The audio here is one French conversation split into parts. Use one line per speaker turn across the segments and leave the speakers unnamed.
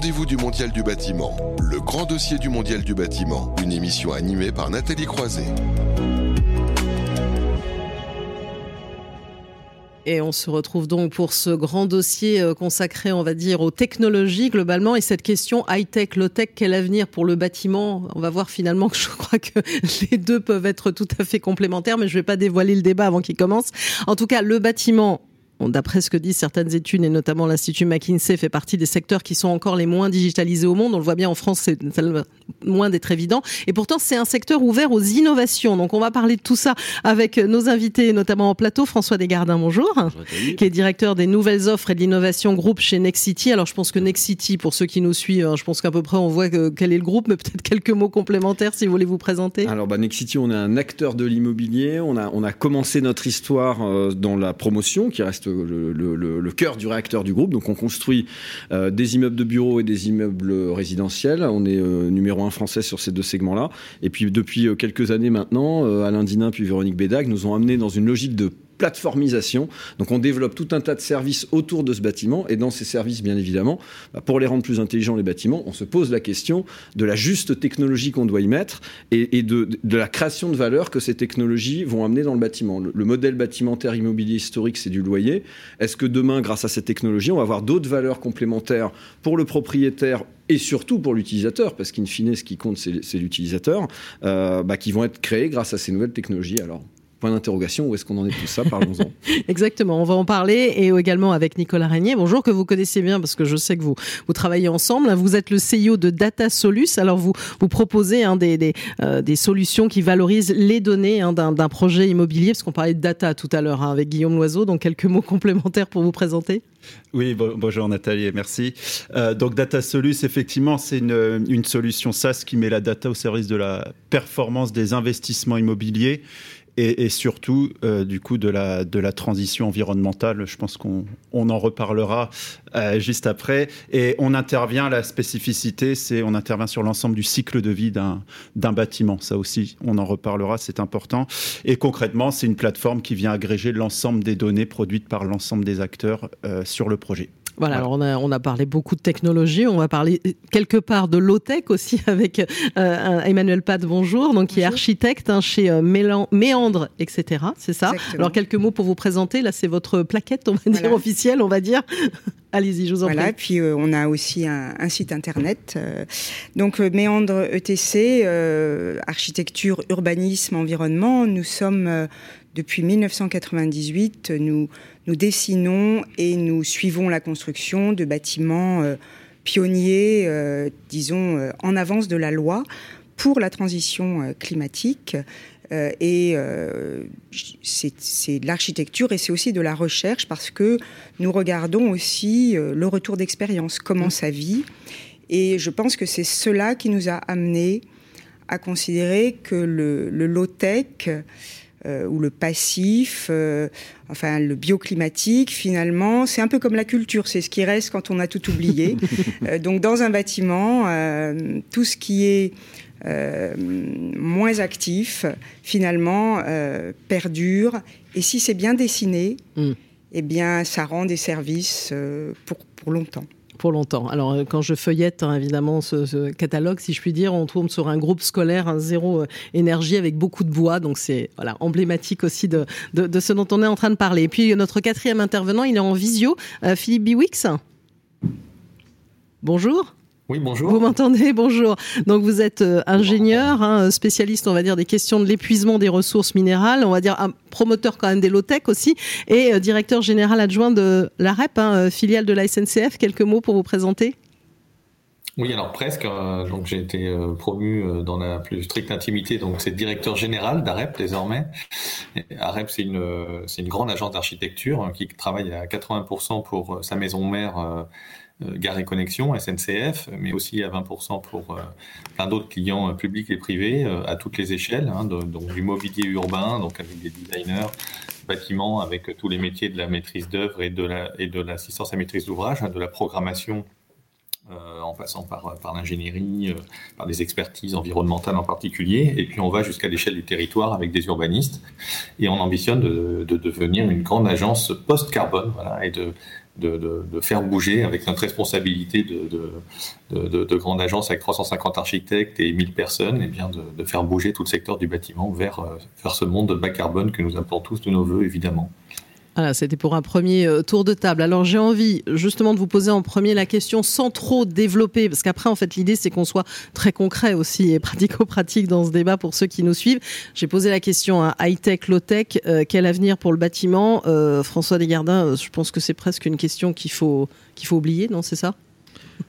rendez-vous du Mondial du bâtiment, le grand dossier du Mondial du bâtiment, une émission animée par Nathalie Croiset.
Et on se retrouve donc pour ce grand dossier euh, consacré, on va dire, aux technologies globalement. Et cette question high-tech, low-tech, quel avenir pour le bâtiment? On va voir finalement que je crois que les deux peuvent être tout à fait complémentaires, mais je ne vais pas dévoiler le débat avant qu'il commence. En tout cas, le bâtiment D'après ce que disent certaines études, et notamment l'Institut McKinsey, fait partie des secteurs qui sont encore les moins digitalisés au monde. On le voit bien en France, c'est loin d'être évident. Et pourtant, c'est un secteur ouvert aux innovations. Donc, on va parler de tout ça avec nos invités, notamment en plateau. François Desgardins, bonjour, qui est directeur des nouvelles offres et de l'innovation groupe chez Nexity. Alors, je pense que Nexity, pour ceux qui nous suivent, hein, je pense qu'à peu près on voit quel est le groupe, mais peut-être quelques mots complémentaires si vous voulez vous présenter.
Alors, bah, Nexity, on est un acteur de l'immobilier. On a, on a commencé notre histoire euh, dans la promotion, qui reste le, cœur du réacteur du groupe. Donc on construit euh, des immeubles de bureaux et des immeubles résidentiels. On est euh, numéro un français sur ces deux segments-là. Et puis depuis euh, quelques années maintenant, Alain Dinin puis Véronique Bédag nous ont amené dans une logique de plateformisation. Donc on développe tout un tas de services autour de ce bâtiment et dans ces services, bien évidemment, bah, pour les rendre plus intelligents les bâtiments, on se pose la question de la juste technologie qu'on doit y mettre et, de, la création de valeur que ces technologies vont amener dans le bâtiment. Le, modèle bâtimentaire immobilier historique, c'est du loyer. Est-ce que demain, grâce à cette technologie, on va avoir d'autres valeurs complémentaires pour le propriétaire et surtout pour l'utilisateur, parce qu'in fine, ce qui compte, c'est l'utilisateur, euh, bah, qui vont être créés grâce à ces nouvelles technologies. Alors, point d'interrogation, où est-ce qu'on en est tout ça Parlons-en.
Exactement, on va en parler et également avec Nicolas Régnier. Bonjour, que vous connaissez bien parce que je sais que vous, vous travaillez ensemble. Vous êtes le CEO de Data Solus. Alors vous, vous proposez hein, des, des, euh, des, solutions qui valorisent les données hein, d'un projet immobilier, parce qu'on parlait de data tout à l'heure hein, avec Guillaume Loiseau. Donc quelques mots complémentaires pour vous présenter
oui, bonjour Nathalie, merci. Euh, donc Data Solus, effectivement, c'est une, une, solution SaaS qui met la data au service de la performance des investissements immobiliers et, surtout euh, du coup de la de la transition environnementale. Je pense qu'on on en reparlera euh, juste après. Et on intervient la spécificité, c'est on intervient sur l'ensemble du cycle de vie d'un bâtiment. Ça aussi, on en reparlera, c'est important. Et concrètement, c'est une plateforme qui vient agréger l'ensemble des données produites par l'ensemble des acteurs euh, sur le projet.
Voilà, Alors on, a, on a parlé beaucoup de technologie, on va parler quelque part de low-tech aussi avec euh, Emmanuel Pad, bonjour, donc qui est architecte hein, chez euh, Méandre, etc. C'est ça? Alors quelques mots pour vous présenter, là c'est votre plaquette, on va dire officielle, on va dire. Allez-y, je vous en
voilà,
prie.
Et puis euh, on a aussi un, un site internet. Euh, donc Méandre ETC, architecture, urbanisme, environnement. Nous sommes depuis 1998, nous, nous dessinons et nous suivons la construction de bâtiments euh, pionniers, euh, disons, euh, en avance de la loi pour la transition climatique. et c'est de l'architecture et c'est aussi de la recherche parce que nous regardons aussi le retour d'expérience, comment mmh. ça vit. Et je pense que c'est cela qui nous a amené à considérer que le, le low-tech euh, ou le passif, euh, enfin le bioclimatique, finalement, c'est un peu comme la culture, c'est ce qui reste quand on a tout oublié. Euh, donc dans un bâtiment, tout ce qui est moins actif, finalement, perdure. Et si c'est bien dessiné, mm. eh bien, ça rend des services pour, pour longtemps
pour longtemps. Alors, euh, quand je feuillette, hein, évidemment, ce, catalogue, si je puis dire, on tombe sur un groupe scolaire, un zéro euh, énergie avec beaucoup de bois. Donc, c'est voilà, emblématique aussi de, de, ce dont on est en train de parler. Et puis, notre quatrième intervenant, il est en visio, euh, Philippe Biwix. Bonjour.
Oui, bonjour.
Vous m'entendez? Bonjour. Donc vous êtes euh, ingénieur, hein, spécialiste, on va dire, des questions de l'épuisement des ressources minérales, on va dire un promoteur quand même des low-tech aussi, et euh, directeur général adjoint de l'AREP, hein, euh, filiale de la SNCF. Quelques mots pour vous présenter?
Oui, alors presque. donc j'ai été promu dans la plus stricte intimité. Donc c'est directeur général d'AREP désormais. AREP c'est une c'est une grande agence d'architecture hein, qui travaille à 80% pour sa maison mère Gare et Connexion, SNCF, mais aussi à 20% pour euh, plein d'autres clients euh, publics et privés à toutes les échelles, hein, donc du mobilier urbain, donc avec des designers, bâtiments, avec tous les métiers de la maîtrise d'œuvre et de l'assistance à maîtrise d'ouvrage, hein, de la programmation en passant par, par l'ingénierie, par des expertises environnementales en particulier, et puis on va jusqu'à l'échelle du territoire avec des urbanistes, et on ambitionne de, de devenir une grande agence post-carbone, et de de, faire bouger avec notre responsabilité de, de, grande agence avec 350 architectes et 1000 personnes, et bien de, faire bouger tout le secteur du bâtiment vers, vers ce monde bas carbone que nous appelons tous de nos voeux, évidemment.
Voilà, c'était pour un premier euh, tour de table. Alors j'ai envie justement de vous poser en premier la question sans trop développer, parce qu'après en fait l'idée c'est qu'on soit très concret aussi et pratico-pratique dans ce débat pour ceux qui nous suivent. J'ai posé la question à high-tech, low-tech, euh, quel avenir pour le bâtiment? Euh, François Desgardins, je pense que c'est presque une question qu'il faut, qu'il faut oublier, non c'est ça?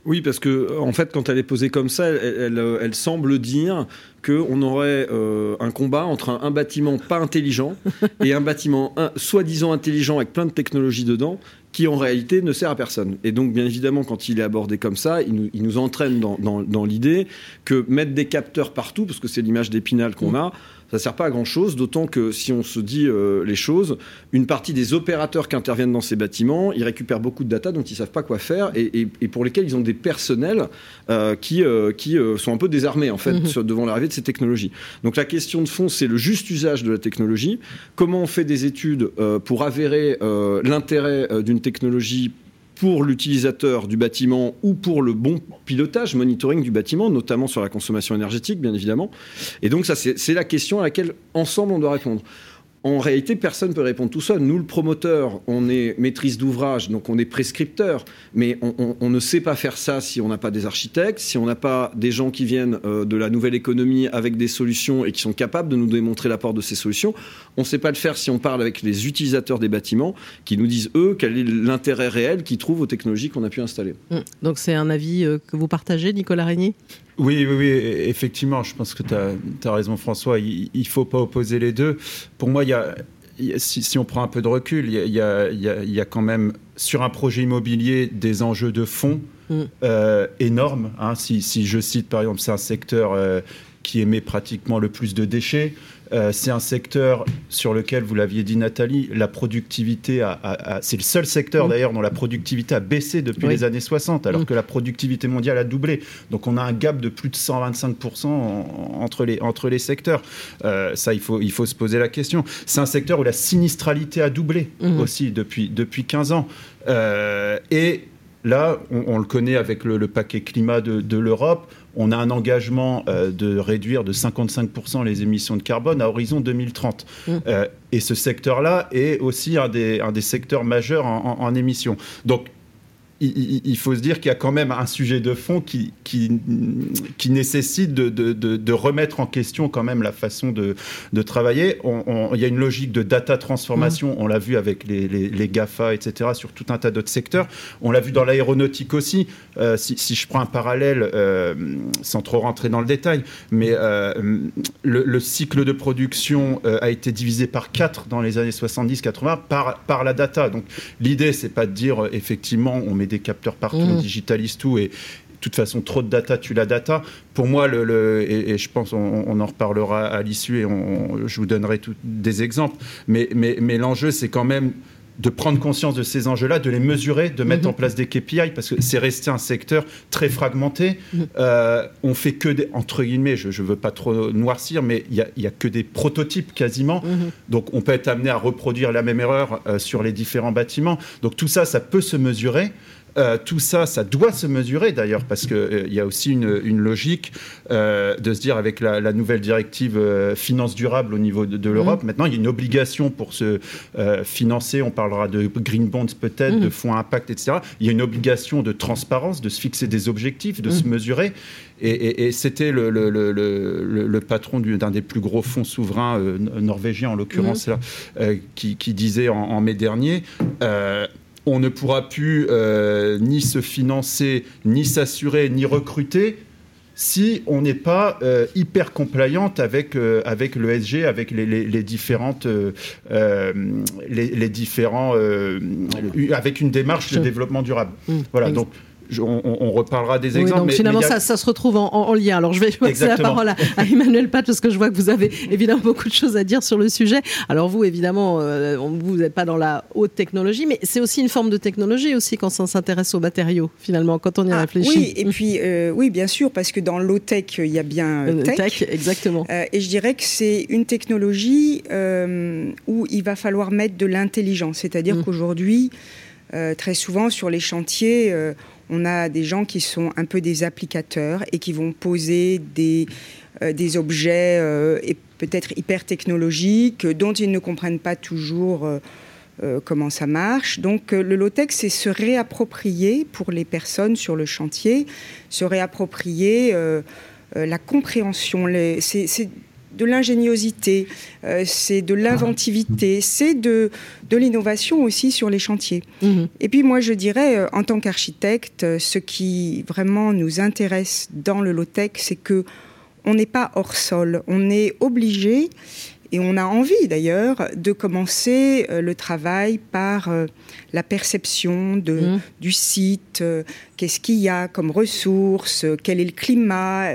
Oui, parce que en fait, quand elle est posée comme ça, elle, semble dire qu'on aurait euh, un combat entre un, bâtiment pas intelligent et un bâtiment soi-disant intelligent avec plein de technologies dedans qui en réalité ne sert à personne. Et donc, bien évidemment, quand il est abordé comme ça, il nous, entraîne dans, l'idée que mettre des capteurs partout, parce que c'est l'image d'Épinal qu'on mm. a, ça sert pas à grand chose, d'autant que si on se dit euh, les choses, une partie des opérateurs qui interviennent dans ces bâtiments, ils récupèrent beaucoup de data dont ils savent pas quoi faire et, pour lesquels ils ont des personnels euh, qui, euh, qui sont un peu désarmés en fait mhm. devant l'arrivée de ces technologies. Donc la question de fond, c'est le juste usage de la technologie. Comment on fait des études pour avérer l'intérêt d'une technologie pour l'utilisateur du bâtiment ou pour le bon pilotage, monitoring du bâtiment, notamment sur la consommation énergétique, bien évidemment. Et donc ça, c'est la question à laquelle ensemble on doit répondre. En réalité, personne ne peut répondre tout seul. Nous, le promoteur, on est maîtrise d'ouvrage, donc on est prescripteur, mais on, ne sait pas faire ça si on n'a pas des architectes, si on n'a pas des gens qui viennent euh, de la nouvelle économie avec des solutions et qui sont capables de nous démontrer l'apport de ces solutions. On ne sait pas le faire si on parle avec les utilisateurs des bâtiments, qui nous disent, eux, quel est l'intérêt réel qu'ils trouvent aux technologies qu'on a pu installer.
Mmh. Donc c'est un avis euh, que vous partagez, Nicolas Régnier?
Oui, oui, oui, effectivement, je pense que tu as, raison François, il ne faut pas opposer les deux. Pour moi, il y a, si, on prend un peu de recul, il y, y a, quand même sur un projet immobilier des enjeux de fond mm. euh, énormes. Hein. Si, si, je cite par exemple, c'est un secteur euh, qui émet pratiquement le plus de déchets. Euh, c'est un secteur sur lequel, vous l'aviez dit Nathalie, la productivité a, c'est le seul secteur mm. d'ailleurs dont la productivité a baissé depuis les années 60, alors mm. que la productivité mondiale a doublé. Donc on a un gap de plus de 125% entre, les, entre les secteurs. Euh, ça, il faut, il faut se poser la question. C'est un secteur où la sinistralité a doublé mm. aussi depuis, depuis 15 ans. Euh, et là, on, le connaît avec le, paquet climat de, de l'Europe on a un engagement euh, de réduire de 55% les émissions de carbone à horizon 2030. Mmh. Euh, et ce secteur-là est aussi un des, un des secteurs majeurs en, en émissions. Donc il, faut se dire qu'il y a quand même un sujet de fond qui, qui, qui nécessite de, de, de, remettre en question quand même la façon de, travailler. il y a une logique de data transformation, mmh. on l'a vu avec les, les, GAFA, etc., sur tout un tas d'autres secteurs. On l'a vu dans l'aéronautique aussi. Euh, si, je prends un parallèle, euh, sans trop rentrer dans le détail, mais euh, le, cycle de production a été divisé par 4 dans les années 70-80 par, par la data. Donc l'idée, c'est pas de dire effectivement on met des capteurs partout, on mmh. digitalise tout et de toute façon, trop de data tue la data. Pour moi, le, et, je pense on, en reparlera à l'issue et je vous donnerai tout, des exemples. Mais, mais, mais l'enjeu, c'est quand même de prendre conscience de ces enjeux-là, de les mesurer, de mettre en mmh. place des KPI, parce que c'est resté un secteur très fragmenté. Mmh. Euh, on fait que des, entre guillemets, je ne veux pas trop noircir, mais il n'y a, a, que des prototypes quasiment. Donc on peut être amené à reproduire la même erreur euh, sur les différents bâtiments. Donc tout ça, ça peut se mesurer. Euh, tout ça, ça doit se mesurer d'ailleurs, parce qu'il euh, y a aussi une, logique euh, de se dire avec la, nouvelle directive finance durable au niveau de, l'Europe, mmh. maintenant il y a une obligation pour se financer, on parlera de green bonds peut-être, de mmh. fonds impact, etc. Il y a une obligation de transparence, de se fixer des objectifs, de se mmh. mesurer. Et, c'était le, patron d'un des plus gros fonds souverains norvégiens, en l'occurrence, qui, disait en, en mai dernier on ne pourra plus euh, ni se financer, ni s'assurer, ni recruter si on n'est pas euh, hyper compliante avec, euh, avec l'ESG, avec les, différentes, les, différents, avec une démarche de développement durable. Mmh. voilà, donc on, reparlera des exemples.
donc finalement, ça, se retrouve en, lien. Alors je vais passer la parole à, Emmanuel Pat parce que je vois que vous avez évidemment beaucoup de choses à dire sur le sujet. Alors vous, évidemment, euh, vous n'êtes pas dans la haute technologie, mais c'est aussi une forme de technologie aussi quand on s'intéresse aux matériaux, finalement, quand on y ah, réfléchit.
Oui, et puis euh, oui, bien sûr, parce que dans low tech, il y a bien euh, tech. tech
exactement.
et je dirais que c'est une technologie où il va falloir mettre de l'intelligence, c'est-à-dire mmh. qu'aujourd'hui très souvent sur les chantiers, on a des gens qui sont un peu des applicateurs et qui vont poser des, des objets peut-être hyper technologiques dont ils ne comprennent pas toujours euh, comment ça marche. Donc euh, le low-tech, c'est se réapproprier pour les personnes sur le chantier, se réapproprier euh, la compréhension. De l'ingéniosité, c'est de l'inventivité, c'est de, de l'innovation aussi sur les chantiers. Mhm. Et puis moi, je dirais, en tant qu'architecte, ce qui vraiment nous intéresse dans le low-tech, c'est que on n'est pas hors sol, on est obligé et on a envie d'ailleurs de commencer euh, le travail par euh, la perception de, mmh. du site, euh, qu'est-ce qu'il y a comme ressources, quel est le climat,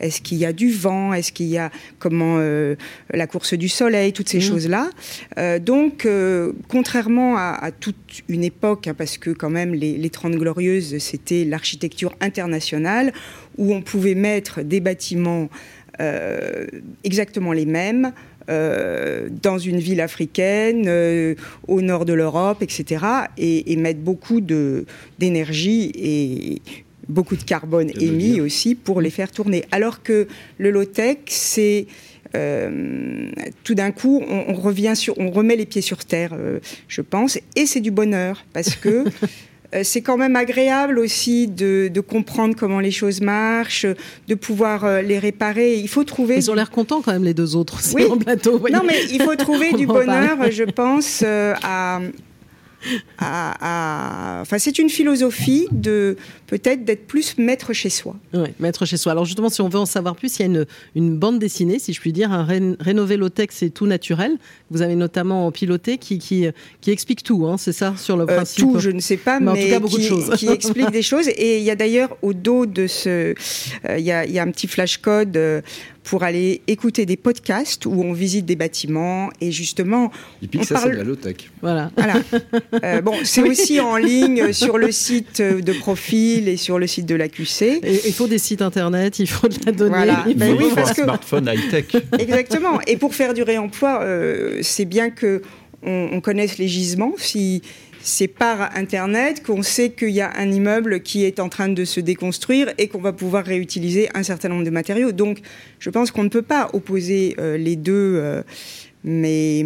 est-ce qu'il y a du vent, est-ce qu'il y a comment la course du soleil, toutes ces mmh. choses-là. donc, contrairement à, toute une époque, hein, parce que quand même les, les 30 glorieuses, c'était l'architecture internationale, où on pouvait mettre des bâtiments exactement les mêmes, euh, dans une ville africaine, euh, au nord de l'Europe, etc., et, mettre beaucoup d'énergie et beaucoup de carbone émis aussi pour les faire tourner. Alors que le low-tech, c'est euh, tout d'un coup, on, revient sur, on remet les pieds sur terre, je pense, et c'est du bonheur parce que c'est quand même agréable aussi de, comprendre comment les choses marchent, de pouvoir euh, les réparer. Il faut trouver.
Ils ont l'air contents quand même les deux autres aussi oui. plateau.
Non, mais il faut trouver du bonheur, je pense, euh, à, Enfin, c'est une philosophie de peut-être d'être plus maître chez soi.
Oui, maître chez soi. Alors justement, si on veut en savoir plus, il y a une, une bande dessinée, si je puis dire, un ré rénové low-tech, c'est tout naturel. Vous avez notamment piloté qui, qui, qui explique tout, hein, c'est ça, sur le euh, principe
Tout, je ne sais pas, mais, en tout cas, beaucoup qui, de choses. qui explique des choses. Et il y a d'ailleurs au dos de ce, euh, il, y a, il, y a, un petit flashcode euh, pour aller écouter des podcasts où on visite des bâtiments et justement.
Et puis ça, c'est de la low-tech.
Voilà.
voilà. Euh, bon, c'est aussi en ligne sur le site de Profil et sur le site de l'AQC.
Il faut des sites internet, il faut de la donnée.
Voilà. Il ben faut, oui, parce un smartphone high-tech.
Exactement. Et pour faire du réemploi, euh, c'est bien que on, on, connaisse les gisements. Si c'est par Internet qu'on sait qu'il y a un immeuble qui est en train de se déconstruire et qu'on va pouvoir réutiliser un certain nombre de matériaux. Donc, je pense qu'on ne peut pas opposer euh, les deux, euh, mais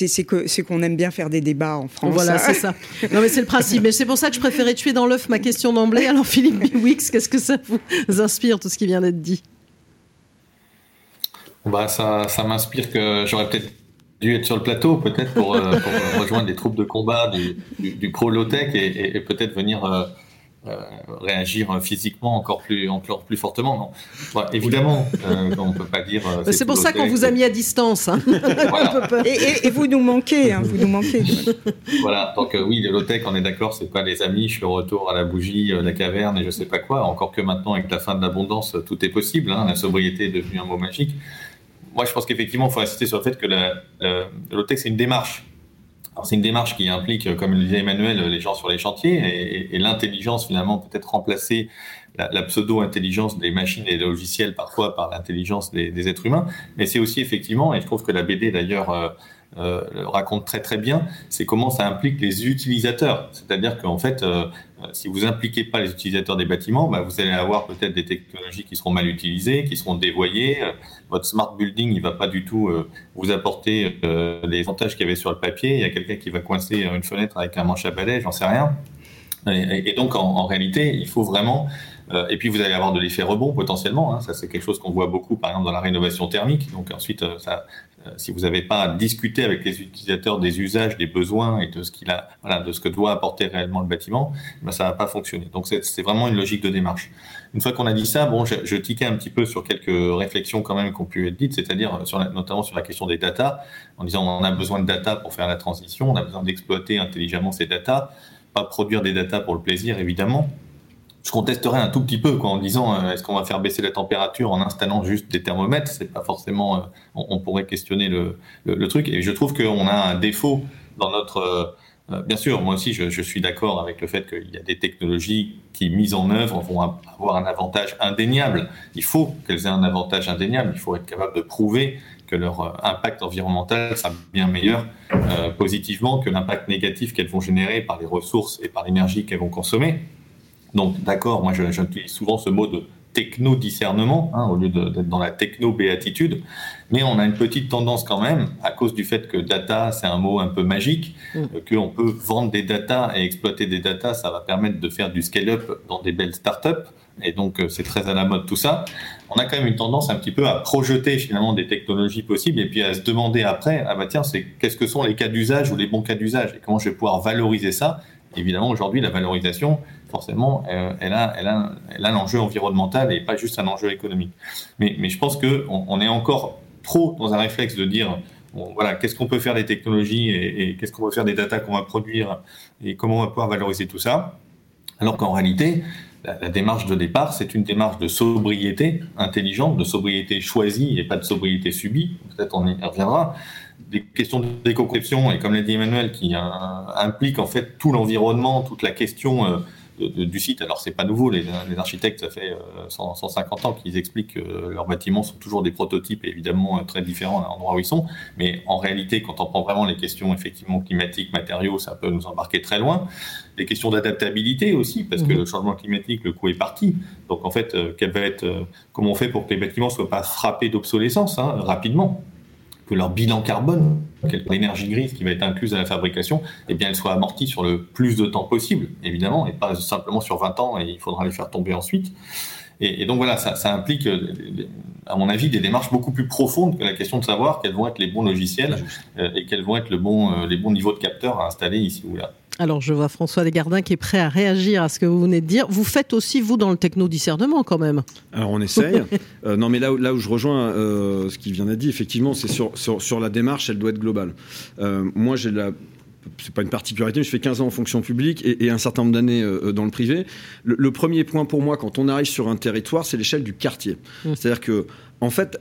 mm, c'est qu'on aime bien faire des débats en France.
Voilà, c'est ça. Non, mais c'est le principe. Mais c'est pour ça que je préférais tuer dans l'œuf ma question d'emblée. Alors, Philippe Biwix, qu'est-ce que ça vous inspire, tout ce qui vient d'être dit?
Bah, ça, ça m'inspire que j'aurais peut-être dû être sur le plateau peut-être pour, euh, rejoindre les troupes de combat du, du, pro low-tech et, peut-être venir euh, réagir physiquement encore plus, encore plus fortement. Non. évidemment, on ne peut pas dire.
c'est pour ça qu'on vous a mis à distance. Hein.
et, vous nous manquez, hein, vous nous manquez.
voilà, donc oui, le low-tech, on est d'accord, c'est pas les amis, je suis retour à la bougie, la caverne et je sais pas quoi. Encore que maintenant, avec la fin de l'abondance, tout est possible. Hein. la sobriété est devenue un mot magique moi, je pense qu'effectivement, il faut insister sur le fait que la, la, c'est une démarche. C'est une démarche qui implique, comme le disait Emmanuel, les gens sur les chantiers et, l'intelligence, finalement, peut-être remplacer la, pseudo-intelligence des machines et des logiciels parfois par l'intelligence des, êtres humains. Mais c'est aussi, effectivement, et je trouve que la BD, d'ailleurs, euh, euh, raconte très très bien, c'est comment ça implique les utilisateurs. C'est-à-dire qu'en fait, euh, si vous impliquez pas les utilisateurs des bâtiments, bah, vous allez avoir peut-être des technologies qui seront mal utilisées, qui seront dévoyées. Votre smart building, il va pas du tout euh, vous apporter euh, les avantages qu'il y avait sur le papier. Il y a quelqu'un qui va coincer une fenêtre avec un manche à balai, j'en sais rien. Et, donc, en, réalité, il faut vraiment euh, et puis vous allez avoir de l'effet rebond potentiellement. Hein. Ça c'est quelque chose qu'on voit beaucoup par exemple dans la rénovation thermique. Donc ensuite, euh, euh, si vous n'avez pas discuté avec les utilisateurs des usages, des besoins et de ce qu'il a, voilà, de ce que doit apporter réellement le bâtiment, ben ça va pas fonctionner. Donc c'est vraiment une logique de démarche. Une fois qu'on a dit ça, bon, je, je tiquais un petit peu sur quelques réflexions quand même qui ont pu être dites, c'est-à-dire notamment sur la question des data, en disant on a besoin de data pour faire la transition, on a besoin d'exploiter intelligemment ces data, pas produire des data pour le plaisir évidemment je contesterais un tout petit peu en disant euh, est-ce qu'on va faire baisser la température en installant juste des thermomètres? C'est pas forcément. Euh, on, pourrait questionner le, le, truc. Et je trouve qu'on a un défaut dans notre. Euh, bien sûr, moi aussi, je, je suis d'accord avec le fait qu'il y a des technologies qui, mises en œuvre, vont avoir un avantage indéniable. Il faut qu'elles aient un avantage indéniable. Il faut être capable de prouver que leur impact environnemental sera bien meilleur positivement que l'impact négatif qu'elles vont générer par les ressources et par l'énergie qu'elles vont consommer. Donc, d'accord, moi j'utilise souvent ce mot de techno-discernement, hein, au lieu d'être dans la techno-béatitude. Mais on a une petite tendance quand même, à cause du fait que data, c'est un mot un peu magique, mm. euh, qu'on peut vendre des data et exploiter des data, ça va permettre de faire du scale-up dans des belles startups. Et donc, euh, c'est très à la mode tout ça. On a quand même une tendance un petit peu à projeter finalement des technologies possibles et puis à se demander après, ah bah tiens, c'est qu'est-ce que sont les cas d'usage ou les bons cas d'usage et comment je vais pouvoir valoriser ça? Évidemment, aujourd'hui, la valorisation, forcément, euh, elle a, elle a, elle a l'enjeu environnemental et pas juste un enjeu économique. Mais, mais je pense qu'on on est encore trop dans un réflexe de dire voilà, qu'est-ce qu'on peut faire des technologies et, qu'est-ce qu'on peut faire des datas qu'on va produire et comment on va pouvoir valoriser tout ça. Alors qu'en réalité, la, démarche de départ, c'est une démarche de sobriété intelligente, de sobriété choisie et pas de sobriété subie. Peut-être on y reviendra. Des questions d'éco-conception et comme l'a dit Emmanuel, qui impliquent en fait tout l'environnement, toute la question euh, du site. Alors, c'est pas nouveau, les, architectes, ça fait 150 euh, ans qu'ils expliquent que leurs bâtiments sont toujours des prototypes, évidemment euh, très différents à l'endroit où ils sont. Mais en réalité, quand on prend vraiment les questions effectivement climatiques, matériaux, ça peut nous embarquer très loin. Les questions d'adaptabilité aussi, parce que mmh. le changement climatique, le coût est parti. Donc, en fait, euh, quelle va être, comment on fait pour que les bâtiments soient pas frappés d'obsolescence hein, rapidement? Que leur bilan carbone, l'énergie grise qui va être incluse à la fabrication, eh bien, elle soit amortie sur le plus de temps possible, évidemment, et pas simplement sur 20 ans et il faudra les faire tomber ensuite. Et, donc voilà, ça, ça, implique, euh, à mon avis, des démarches beaucoup plus profondes que la question de savoir quels vont être les bons logiciels euh, et quels vont être le bon, euh, les bons niveaux de capteurs à installer ici ou là.
Alors, je vois François Desgardins qui est prêt à réagir à ce que vous venez de dire. Vous faites aussi, vous, dans le techno-discernement, quand même.
Alors, on essaye. Euh, non, mais là, là où je rejoins euh, ce qu'il vient d'être dit, effectivement, c'est sur, sur, la démarche, elle doit être globale. Euh, moi, j'ai la c'est pas une particularité, mais je fais 15 ans en fonction publique et, un certain nombre d'années dans le privé. Le, premier point pour moi, quand on arrive sur un territoire, c'est l'échelle du quartier. Mmh. C'est-à-dire que, en fait,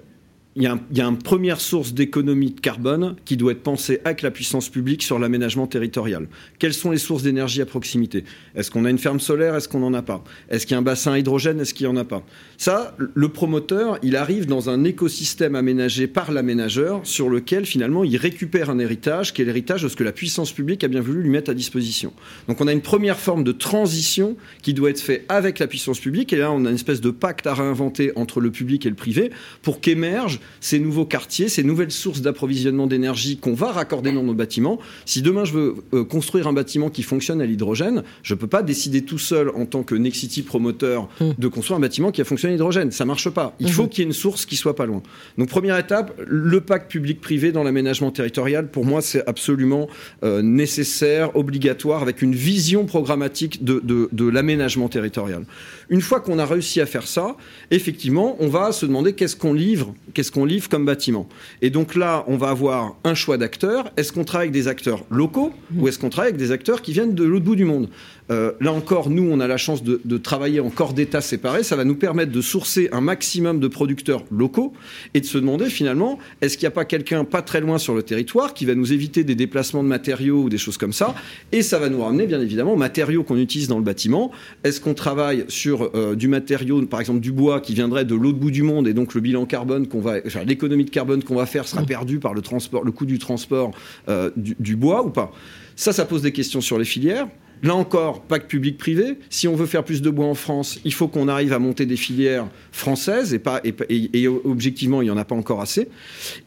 il y, a une première source d'économie de carbone qui doit être pensée avec la puissance publique sur l'aménagement territorial. Quelles sont les sources d'énergie à proximité? Est-ce qu'on a une ferme solaire? Est-ce qu'on n'en a pas? Est-ce qu'il y a un bassin hydrogène? Est-ce qu'il n'y en a pas? Ça, le promoteur, il arrive dans un écosystème aménagé par l'aménageur sur lequel finalement il récupère un héritage qui est l'héritage de ce que la puissance publique a bien voulu lui mettre à disposition. Donc on a une première forme de transition qui doit être faite avec la puissance publique et là on a une espèce de pacte à réinventer entre le public et le privé pour qu'émerge ces nouveaux quartiers, ces nouvelles sources d'approvisionnement d'énergie qu'on va raccorder dans nos bâtiments. Si demain je veux euh, construire un bâtiment qui fonctionne à l'hydrogène, je ne peux pas décider tout seul en tant que Nexity promoteur mmh. de construire un bâtiment qui a fonctionné à l'hydrogène. Ça marche pas. Il mmh. faut qu'il y ait une source qui soit pas loin. Donc première étape, le pacte public-privé dans l'aménagement territorial, pour moi, c'est absolument euh, nécessaire, obligatoire, avec une vision programmatique de, de l'aménagement territorial. Une fois qu'on a réussi à faire ça, effectivement, on va se demander qu'est-ce qu'on livre, qu'est-ce qu'on livre comme bâtiment. Et donc là, on va avoir un choix d'acteurs. Est-ce qu'on travaille avec des acteurs locaux ou est-ce qu'on travaille avec des acteurs qui viennent de l'autre bout du monde? Euh, là encore, nous, on a la chance de, travailler en corps d'État séparés. Ça va nous permettre de sourcer un maximum de producteurs locaux et de se demander finalement, est-ce qu'il n'y a pas quelqu'un pas très loin sur le territoire qui va nous éviter des déplacements de matériaux ou des choses comme ça? Et ça va nous ramener, bien évidemment, aux matériaux qu'on utilise dans le bâtiment. Est-ce qu'on travaille sur euh, du matériau, par exemple du bois, qui viendrait de l'autre bout du monde et donc le bilan carbone qu'on va, l'économie de carbone qu'on va faire sera perdue par le transport, le coût du transport euh, du bois ou pas? Ça, ça pose des questions sur les filières. Là encore, pacte public-privé. Si on veut faire plus de bois en France, il faut qu'on arrive à monter des filières françaises et, pas, et, objectivement, il n'y en a pas encore assez.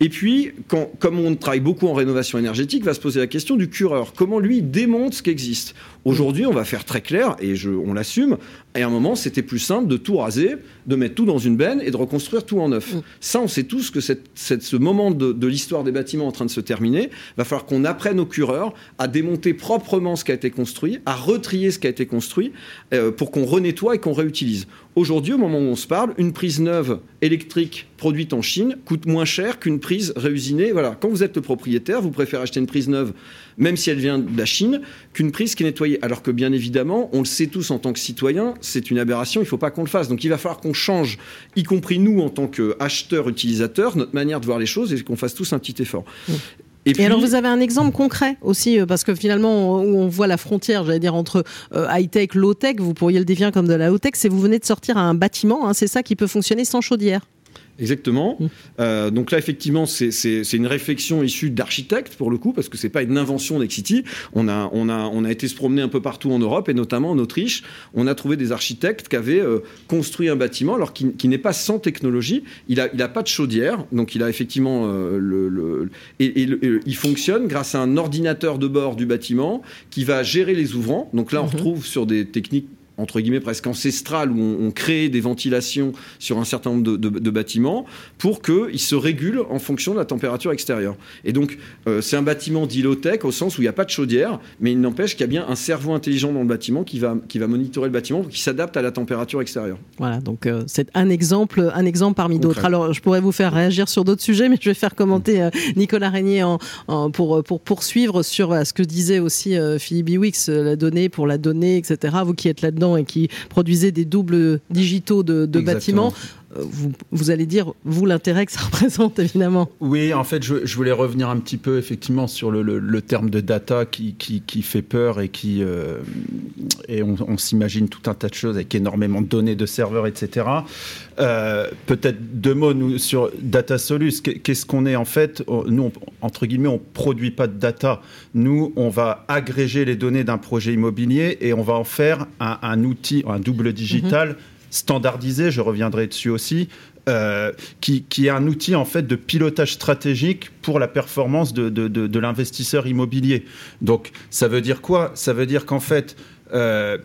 Et puis, quand, comme on travaille beaucoup en rénovation énergétique, va se poser la question du cureur. Comment lui démonte ce qui existe? Aujourd'hui, on va faire très clair, et je, on l'assume, et à un moment, c'était plus simple de tout raser, de mettre tout dans une benne et de reconstruire tout en neuf. Mm. Ça, on sait tous que cette, ce moment de, l'histoire des bâtiments en train de se terminer, va falloir qu'on apprenne aux cureurs à démonter proprement ce qui a été construit, à retrier ce qui a été construit, euh, pour qu'on renettoie et qu'on réutilise. Aujourd'hui, au moment où on se parle, une prise neuve électrique produite en Chine coûte moins cher qu'une prise réusinée. Voilà. Quand vous êtes le propriétaire, vous préférez acheter une prise neuve, même si elle vient de la Chine, qu'une prise qui est nettoyée. Alors que bien évidemment, on le sait tous en tant que citoyens, c'est une aberration, il ne faut pas qu'on le fasse. Donc il va falloir qu'on change, y compris nous en tant qu'acheteurs, utilisateurs, notre manière de voir les choses et qu'on fasse tous un petit effort. Mmh.
Et, alors vous avez un exemple concret aussi, euh, parce que finalement, où on voit la frontière, j'allais dire, entre euh, high-tech, low-tech, vous pourriez le définir comme de la low-tech, c'est vous venez de sortir un bâtiment, hein, c'est ça qui peut fonctionner sans chaudière
Exactement. Mmh. Euh, donc là, effectivement, c'est une réflexion issue d'architectes pour le coup, parce que c'est pas une invention d'Exity. On a, on, a, on a été se promener un peu partout en Europe et notamment en Autriche. On a trouvé des architectes qui avaient euh, construit un bâtiment, alors qui, n'est pas sans technologie. Il a, il a pas de chaudière, donc il a effectivement euh, le, et, il fonctionne grâce à un ordinateur de bord du bâtiment qui va gérer les ouvrants. Donc là, on mmh. retrouve sur des techniques entre guillemets presque ancestrale où on, crée des ventilations sur un certain nombre de, bâtiments pour qu'ils se régulent en fonction de la température extérieure. Et donc euh, c'est un bâtiment dit au sens où il n'y a pas de chaudière, mais il n'empêche qu'il y a bien un cerveau intelligent dans le bâtiment qui va, qui va monitorer le bâtiment, qui s'adapte à la température extérieure.
Voilà, donc euh, c'est un exemple, un exemple parmi d'autres. Alors je pourrais vous faire réagir sur d'autres sujets, mais je vais faire commenter euh, Nicolas Régnier en, pour, pour poursuivre sur ce que disait aussi Philippe Biwix, la donnée pour la donnée, etc. Vous qui êtes là-dedans et qui produisait des doubles digitaux de, bâtiments. Vous, allez dire, vous, l'intérêt que ça représente, évidemment.
Oui, en fait, je, voulais revenir un petit peu, effectivement, sur le, terme de data qui, qui, fait peur et qui. Euh, et on, s'imagine tout un tas de choses avec énormément de données de serveurs, etc. Euh, peut-être deux mots nous, sur Data Solus. Qu'est-ce qu'on est, en fait? Nous, entre guillemets, on ne produit pas de data. Nous, on va agréger les données d'un projet immobilier et on va en faire un, outil, un double digital. Mm-hmm standardisé, je reviendrai dessus aussi, euh, qui, est un outil en fait de pilotage stratégique pour la performance de, l'investisseur immobilier. Donc ça veut dire quoi? Ça veut dire qu'en fait, euh,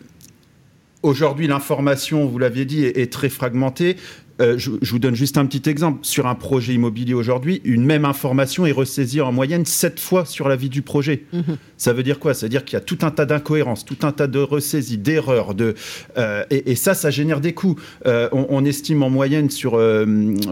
aujourd'hui l'information, vous l'aviez dit, est, très fragmentée. Euh, je, vous donne juste un petit exemple. Sur un projet immobilier aujourd'hui, une même information est ressaisie en moyenne sept fois sur la vie du projet. Mhm. Ça veut dire quoi? Ça veut dire qu'il y a tout un tas d'incohérences, tout un tas de ressaisies, d'erreurs. De, euh, et, ça, ça génère des coûts. Euh, on, estime en moyenne sur,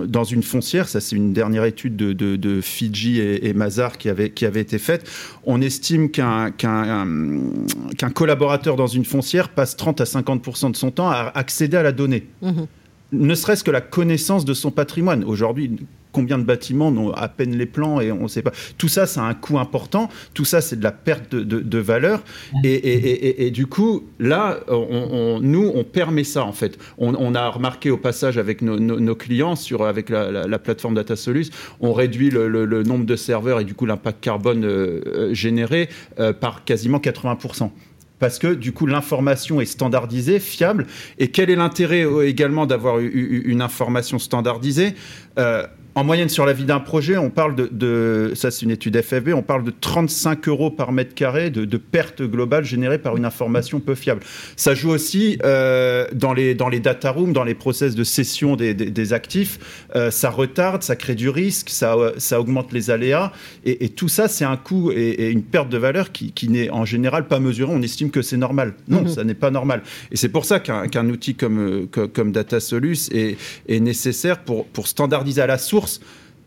dans une foncière, ça c'est une dernière étude de, Fiji et, Mazar qui avait, qui avait été faite, on estime qu'un qu'un collaborateur dans une foncière passe 30 à 50% de son temps à accéder à la donnée. Mhm ne serait-ce que la connaissance de son patrimoine. Aujourd'hui, combien de bâtiments n'ont à peine les plans et on ne sait pas. Tout ça, c'est un coût important. Tout ça, c'est de la perte de, valeur. Et, du coup, là, nous, on permet ça, en fait. On, a remarqué au passage avec nos, clients, sur, avec la, plateforme DataSolus, on réduit le, nombre de serveurs et du coup l'impact carbone euh, euh, généré euh, par quasiment 80% parce que du coup l'information est standardisée, fiable. Et quel est l'intérêt euh, également d'avoir une information standardisée? Euh, en moyenne, sur la vie d'un projet, on parle de, ça c'est une étude FFB, on parle de 35 euros par mètre carré de, de perte globale générée par une information peu fiable. Ça joue aussi euh, dans, les, dans les data rooms, dans les process de cession des, des, actifs. Euh, ça retarde, ça crée du risque, ça, ça augmente les aléas. Et, tout ça, c'est un coût et, une perte de valeur qui, qui n'est en général pas mesurée. On estime que c'est normal. Non, mhm. ça n'est pas normal. Et c'est pour ça qu'un outil comme, comme, DataSolus est, est nécessaire pour, pour standardiser à la source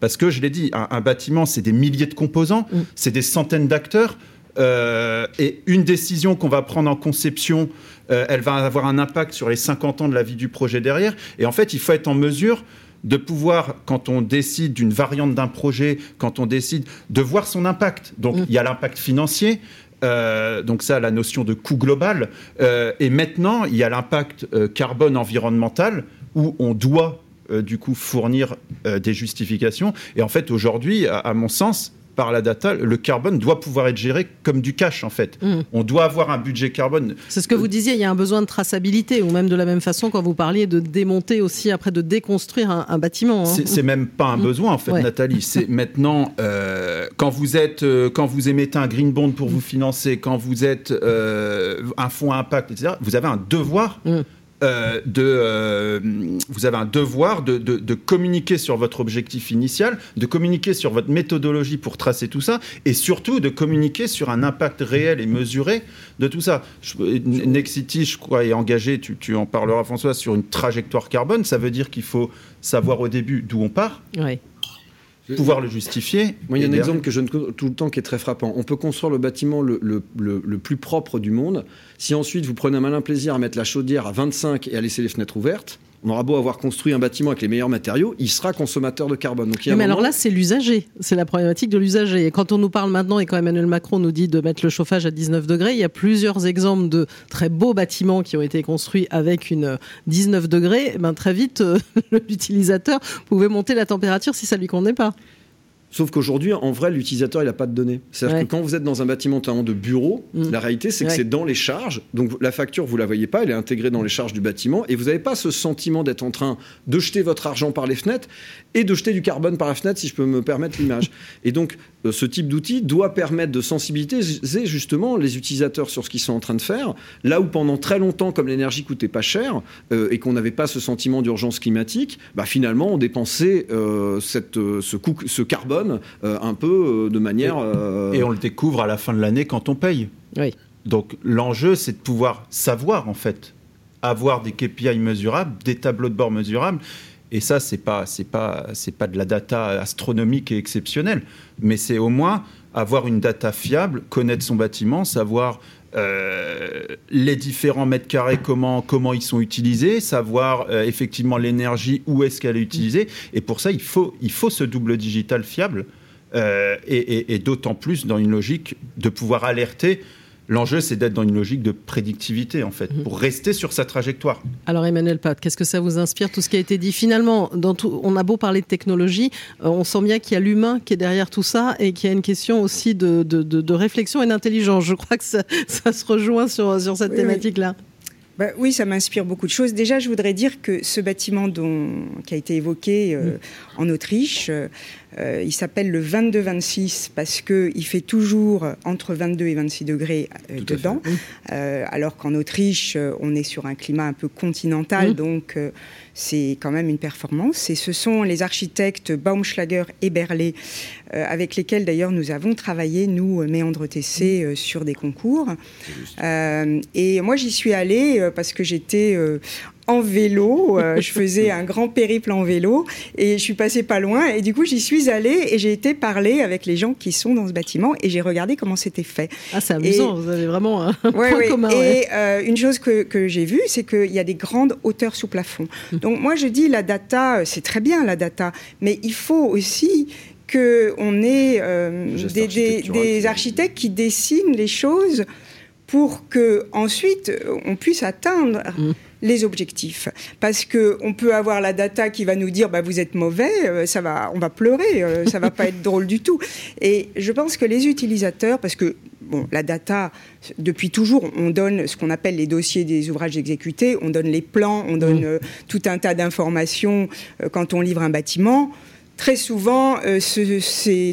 parce que je l'ai dit, un, bâtiment, c'est des milliers de composants, mm. c'est des centaines d'acteurs. Euh, et une décision qu'on va prendre en conception, euh, elle va avoir un impact sur les 50 ans de la vie du projet derrière. Et en fait, il faut être en mesure de pouvoir, quand on décide d'une variante d'un projet, quand on décide de voir son impact. Donc, mm. il y a l'impact financier, euh, donc ça, la notion de coût global. et maintenant, il y a l'impact carbone environnemental où on doit du coup fournir euh, des justifications. Et en fait, aujourd'hui, à, mon sens, par la data, le carbone doit pouvoir être géré comme du cash en fait. Mm. On doit avoir un budget carbone.
C'est ce que vous disiez, il y a un besoin de traçabilité, ou même de la même façon quand vous parliez de démonter aussi après de déconstruire un, bâtiment.
Hein. C'est même pas un mm. besoin en fait, Nathalie. C'est maintenant euh, quand vous êtes, quand vous émettez un green bond pour vous financer, quand vous êtes un fonds à impact, etc. Vous avez un devoir. Mm. Euh, de, euh, vous avez un devoir de, de, communiquer sur votre objectif initial, de communiquer sur votre méthodologie pour tracer tout ça, et surtout de communiquer sur un impact réel et mesuré de tout ça. Nexity, je crois, est engagé, tu, tu, en parleras François, sur une trajectoire carbone. Ça veut dire qu'il faut savoir au début d'où on part. Oui pouvoir le justifier.
Moi, il y a un exemple que je donne tout le temps qui est très frappant. On peut construire le bâtiment le, le, le, plus propre du monde. Si ensuite vous prenez un malin plaisir à mettre la chaudière à 25 et à laisser les fenêtres ouvertes, On aura beau avoir construit un bâtiment avec les meilleurs matériaux, il sera consommateur de carbone.
Donc, mais alors là, c'est l'usager, c'est la problématique de l'usager. Et quand on nous parle maintenant, et quand Emmanuel Macron nous dit de mettre le chauffage à 19 degrés, il y a plusieurs exemples de très beaux bâtiments qui ont été construits avec une 19 degrés. Eh ben, très vite, euh, l'utilisateur pouvait monter la température si ça lui convenait pas.
Sauf qu'aujourd'hui, en vrai, l'utilisateur, il n'a pas de données. C'est-à-dire que quand vous êtes dans un bâtiment de bureau, mm. la réalité, c'est que c'est dans les charges. Donc la facture, vous la voyez pas, elle est intégrée dans les charges du bâtiment. Et vous n'avez pas ce sentiment d'être en train de jeter votre argent par les fenêtres et de jeter du carbone par la fenêtre, si je peux me permettre l'image. et donc, ce type d'outil doit permettre de sensibiliser justement les utilisateurs sur ce qu'ils sont en train de faire. Là où pendant très longtemps, comme l'énergie coûtait pas cher euh, et qu'on n'avait pas ce sentiment d'urgence climatique, bah, finalement, on dépensait euh, cette, ce, ce carbone euh, un peu euh, de manière.
Euh, et, on le découvre à la fin de l'année quand on paye.
Oui.
Donc l'enjeu, c'est de pouvoir savoir en fait, avoir des KPI mesurables, des tableaux de bord mesurables. Et ça, c'est pas, c'est pas, c'est pas de la data astronomique et exceptionnelle, mais c'est au moins avoir une data fiable, connaître son bâtiment, savoir euh, les différents mètres carrés, comment, comment ils sont utilisés, savoir euh, effectivement l'énergie, où est-ce qu'elle est utilisée. Et pour ça, il faut, il faut ce double digital fiable, euh, et, et d'autant plus dans une logique de pouvoir alerter L'enjeu, c'est d'être dans une logique de prédictivité, en fait, mhm. pour rester sur sa trajectoire.
Alors, Emmanuel Pat, qu'est-ce que ça vous inspire, tout ce qui a été dit? Finalement, dans tout, on a beau parler de technologie, euh, on sent bien qu'il y a l'humain qui est derrière tout ça et qu'il y a une question aussi de, de, réflexion et d'intelligence. Je crois que ça, se rejoint sur, sur cette thématique-là.
Bah oui, ça m'inspire beaucoup de choses. Déjà, je voudrais dire que ce bâtiment dont, qui a été évoqué euh, en Autriche, euh, euh, il s'appelle le 22-26 parce qu'il fait toujours entre 22 et 26 degrés dedans, alors qu'en Autriche, on est sur un climat un peu continental, donc c'est quand même une performance. Et ce sont les architectes Baumschlager et Berlé, avec lesquels d'ailleurs nous avons travaillé, nous, Méandre TC, sur des concours. et moi, j'y suis allée parce que j'étais euh, en vélo. Euh, je faisais un grand périple en vélo et je suis passée pas loin. Et du coup, j'y suis allée et j'ai été parler avec les gens qui sont dans ce bâtiment et j'ai regardé comment c'était fait.
Ah, c'est amusant, vous avez vraiment un point commun.
Et euh, une chose que, que j'ai vue, c'est qu'il y a des grandes hauteurs sous plafond. Hum. Donc, moi, je dis la data, c'est très bien la data, mais il faut aussi qu'on ait des, des, des architectes qui dessinent les choses pour que ensuite on puisse atteindre mm. les objectifs. Parce que on peut avoir la data qui va nous dire bah vous êtes mauvais, euh, ça va, on va pleurer, euh, ça va pas être drôle du tout. Et je pense que les utilisateurs, parce que bon, la data, depuis toujours, on donne ce qu'on appelle les dossiers des ouvrages exécutés, on donne les plans, on donne mm. euh, tout un tas d'informations quand on livre un bâtiment très souvent, euh,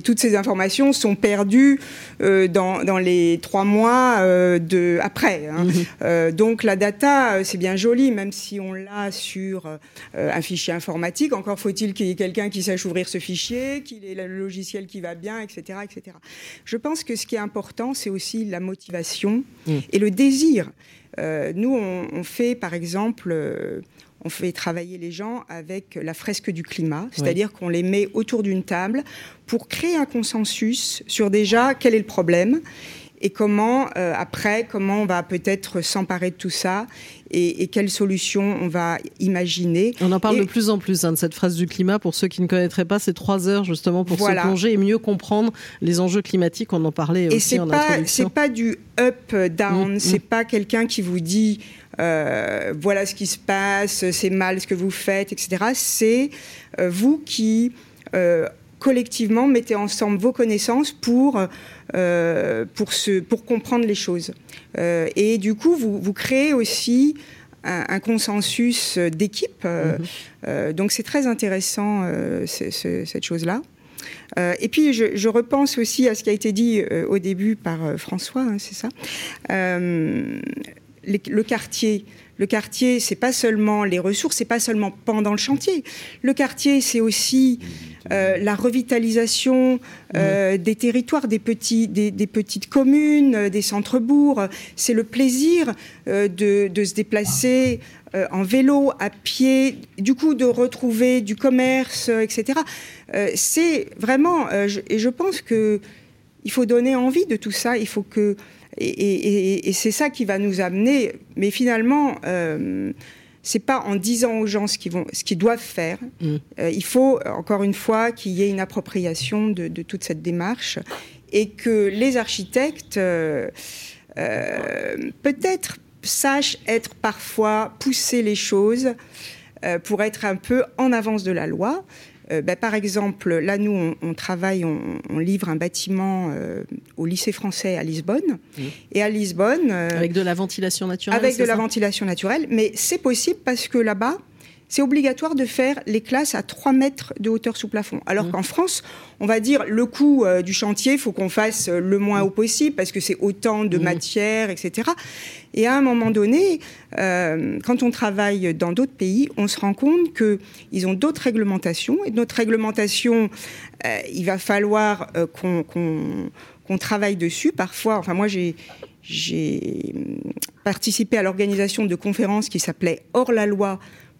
toutes ces informations sont perdues euh, dans, les trois mois euh, de, après. Hein. Mhm. donc la data, c'est bien joli, même si on l'a sur un fichier informatique. Encore faut-il qu'il y ait quelqu'un qui sache ouvrir ce fichier, qu'il ait le logiciel qui va bien, etc., etc. Je pense que ce qui est important, c'est aussi la motivation mm. et le désir. nous, on, fait, par exemple on fait travailler les gens avec la fresque du climat, c'est-à-dire qu'on les met autour d'une table pour créer un consensus sur déjà quel est le problème et comment, euh, après, comment on va peut-être s'emparer de tout ça et, quelles solutions on va imaginer.
On en parle de plus en plus hein, de cette phrase du climat. Pour ceux qui ne connaîtraient pas, c'est trois heures justement pour se plonger et mieux comprendre les enjeux climatiques. On en parlait et aussi en
pas, C'est pas du up down. Mm, c'est mm. pas quelqu'un qui vous dit euh, voilà ce qui se passe, c'est mal ce que vous faites, etc. C'est euh, vous qui collectivement mettez ensemble vos connaissances pour, euh, pour, se, pour comprendre les choses. Euh, et du coup, vous, vous créez aussi un, consensus d'équipe. Euh, mhm. donc c'est très intéressant cette chose-là. et puis je, repense aussi à ce qui a été dit au début par François, hein, c'est ça. Le quartier, le quartier, c'est pas seulement les ressources, c'est pas seulement pendant le chantier. Le quartier, c'est aussi euh, la revitalisation euh, des territoires, des, petits, des, petites communes, euh, des centres-bourgs. C'est le plaisir de, se déplacer en vélo, à pied, du coup de retrouver du commerce, etc. c'est vraiment, et je pense que il faut donner envie de tout ça. Il faut que et, c'est ça qui va nous amener. Mais finalement, euh, c'est pas en disant aux gens ce qu'ils vont, ce qu'ils doivent faire. Mm. Euh, il faut encore une fois qu'il y ait une appropriation de, toute cette démarche et que les architectes euh, euh, peut-être sachent être parfois pousser les choses pour être un peu en avance de la loi. Euh, bah, par exemple, là, nous, on, travaille, on, livre un bâtiment euh, au lycée français à Lisbonne. Mmh. Et à Lisbonne.
Euh, avec de la ventilation naturelle.
Avec de la ventilation naturelle. Mais c'est possible parce que là-bas, c'est obligatoire de faire les classes à 3 mètres de hauteur sous plafond. Alors mmh. qu'en France, on va dire le coût euh, du chantier, il faut qu'on fasse euh, le moins haut possible parce que c'est autant de mmh. matière, etc. Et à un moment donné, euh, quand on travaille dans d'autres pays, on se rend compte qu'ils ont d'autres réglementations. Et notre réglementation, il va falloir qu'on travaille dessus. Parfois, enfin moi j'ai j'ai participé à l'organisation de conférences qui s'appelait Hors la loi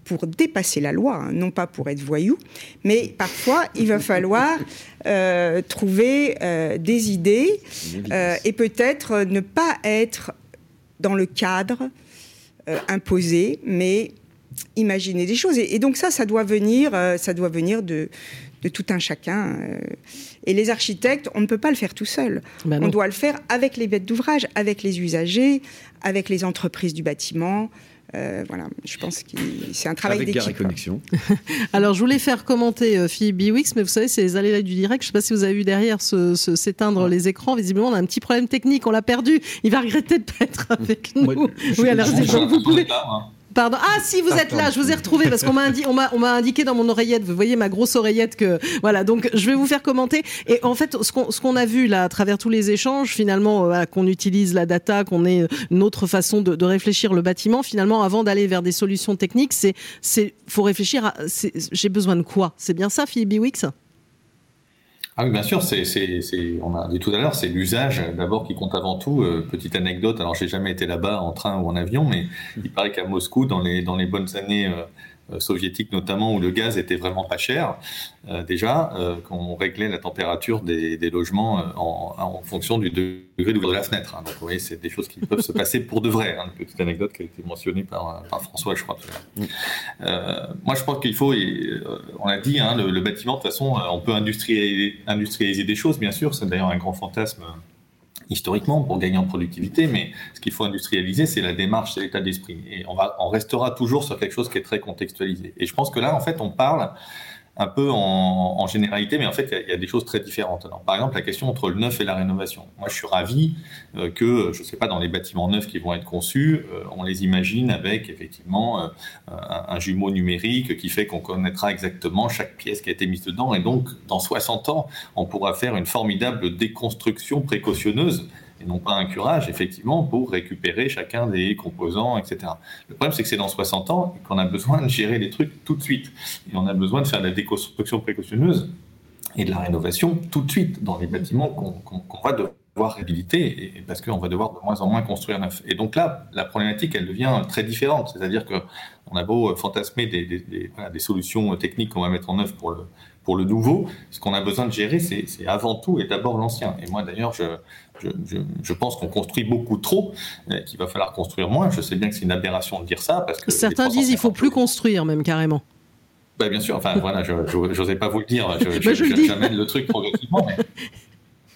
pour dépasser la loi, hein, non pas pour être voyou, mais parfois il va falloir euh, trouver euh, des idées euh, et peut-être ne pas être dans le cadre imposé, mais imaginer des choses. Et, donc ça, ça doit venir, ça doit venir de, de tout un chacun. Et les architectes, on ne peut pas le faire tout seul. Ben on doit le faire avec les bêtes d'ouvrage, avec les usagers, avec les entreprises du bâtiment, euh, voilà, je pense que c'est un travail d'équipe.
Connexion.
Alors, je voulais faire commenter euh, Philippe Biwix, mais vous savez, c'est les aléas du direct. Je ne sais pas si vous avez vu derrière s'éteindre les écrans. Visiblement, on a un petit problème technique, on l'a perdu. Il va regretter de ne pas être avec nous. oui, alors, vous pouvez. Pardon. Ah, si vous êtes là, je vous ai retrouvé parce qu'on m'a indiqué dans mon oreillette. Vous voyez ma grosse oreillette que voilà. Donc je vais vous faire commenter. Et en fait, ce qu'on, a vu là à travers tous les échanges, finalement, euh, qu'on utilise la data, qu'on ait une autre façon de, de, réfléchir le bâtiment. Finalement, avant d'aller vers des solutions techniques, c'est, c'est, faut réfléchir à, j'ai besoin de quoi? C'est bien ça, Philippe Biwix
ah oui, bien sûr, c'est, on a dit tout à l'heure, c'est l'usage d'abord qui compte avant tout. Euh, petite anecdote, alors j'ai jamais été là-bas en train ou en avion, mais il paraît qu'à Moscou, dans les, dans les bonnes années euh, soviétique notamment où le gaz était vraiment pas cher euh, déjà euh, quand on réglait la température des, des logements en, en, fonction du degré d'ouverture de la fenêtre. Hein. Donc vous voyez, c'est des choses qui peuvent se passer pour de vrai. Hein. Une petite anecdote qui a été mentionnée par, par François, je crois. Euh, moi, je pense qu'il faut, on l'a dit, hein, le, le, bâtiment de toute façon, on peut industrialiser, industrialiser des choses, bien sûr. C'est d'ailleurs un grand fantasme historiquement pour gagner en productivité, mais ce qu'il faut industrialiser, c'est la démarche, c'est l'état d'esprit. Et on, va, on restera toujours sur quelque chose qui est très contextualisé. Et je pense que là, en fait, on parle un peu en, généralité, mais en fait, il y, a des choses très différentes. par exemple, la question entre le neuf et la rénovation. Moi, je suis ravi euh, que, je ne sais pas, dans les bâtiments neufs qui vont être conçus, euh, on les imagine avec effectivement euh, un, jumeau numérique qui fait qu'on connaîtra exactement chaque pièce qui a été mise dedans. Et donc, dans 60 ans, on pourra faire une formidable déconstruction précautionneuse et non pas un curage, effectivement, pour récupérer chacun des composants, etc. Le problème, c'est que c'est dans 60 ans qu'on a besoin de gérer les trucs tout de suite. Et on a besoin de faire de la déconstruction précautionneuse et de la rénovation tout de suite dans les bâtiments qu'on va devoir réhabiliter, parce qu'on va devoir de moins en moins construire neuf. Et donc là, la problématique, elle devient très différente. C'est-à-dire qu'on a beau fantasmer des solutions techniques qu'on va mettre en œuvre pour le, pour le nouveau, ce qu'on a besoin de gérer, c'est avant tout et d'abord l'ancien. Et moi, d'ailleurs, je, je, pense qu'on construit beaucoup trop, euh, qu'il va falloir construire moins. Je sais bien que c'est une aberration de dire ça. Parce que
Certains disent qu'il faut plus construire, même carrément.
Bah, bien sûr, enfin voilà, je n'osais pas vous le dire, j'amène le truc progressivement, mais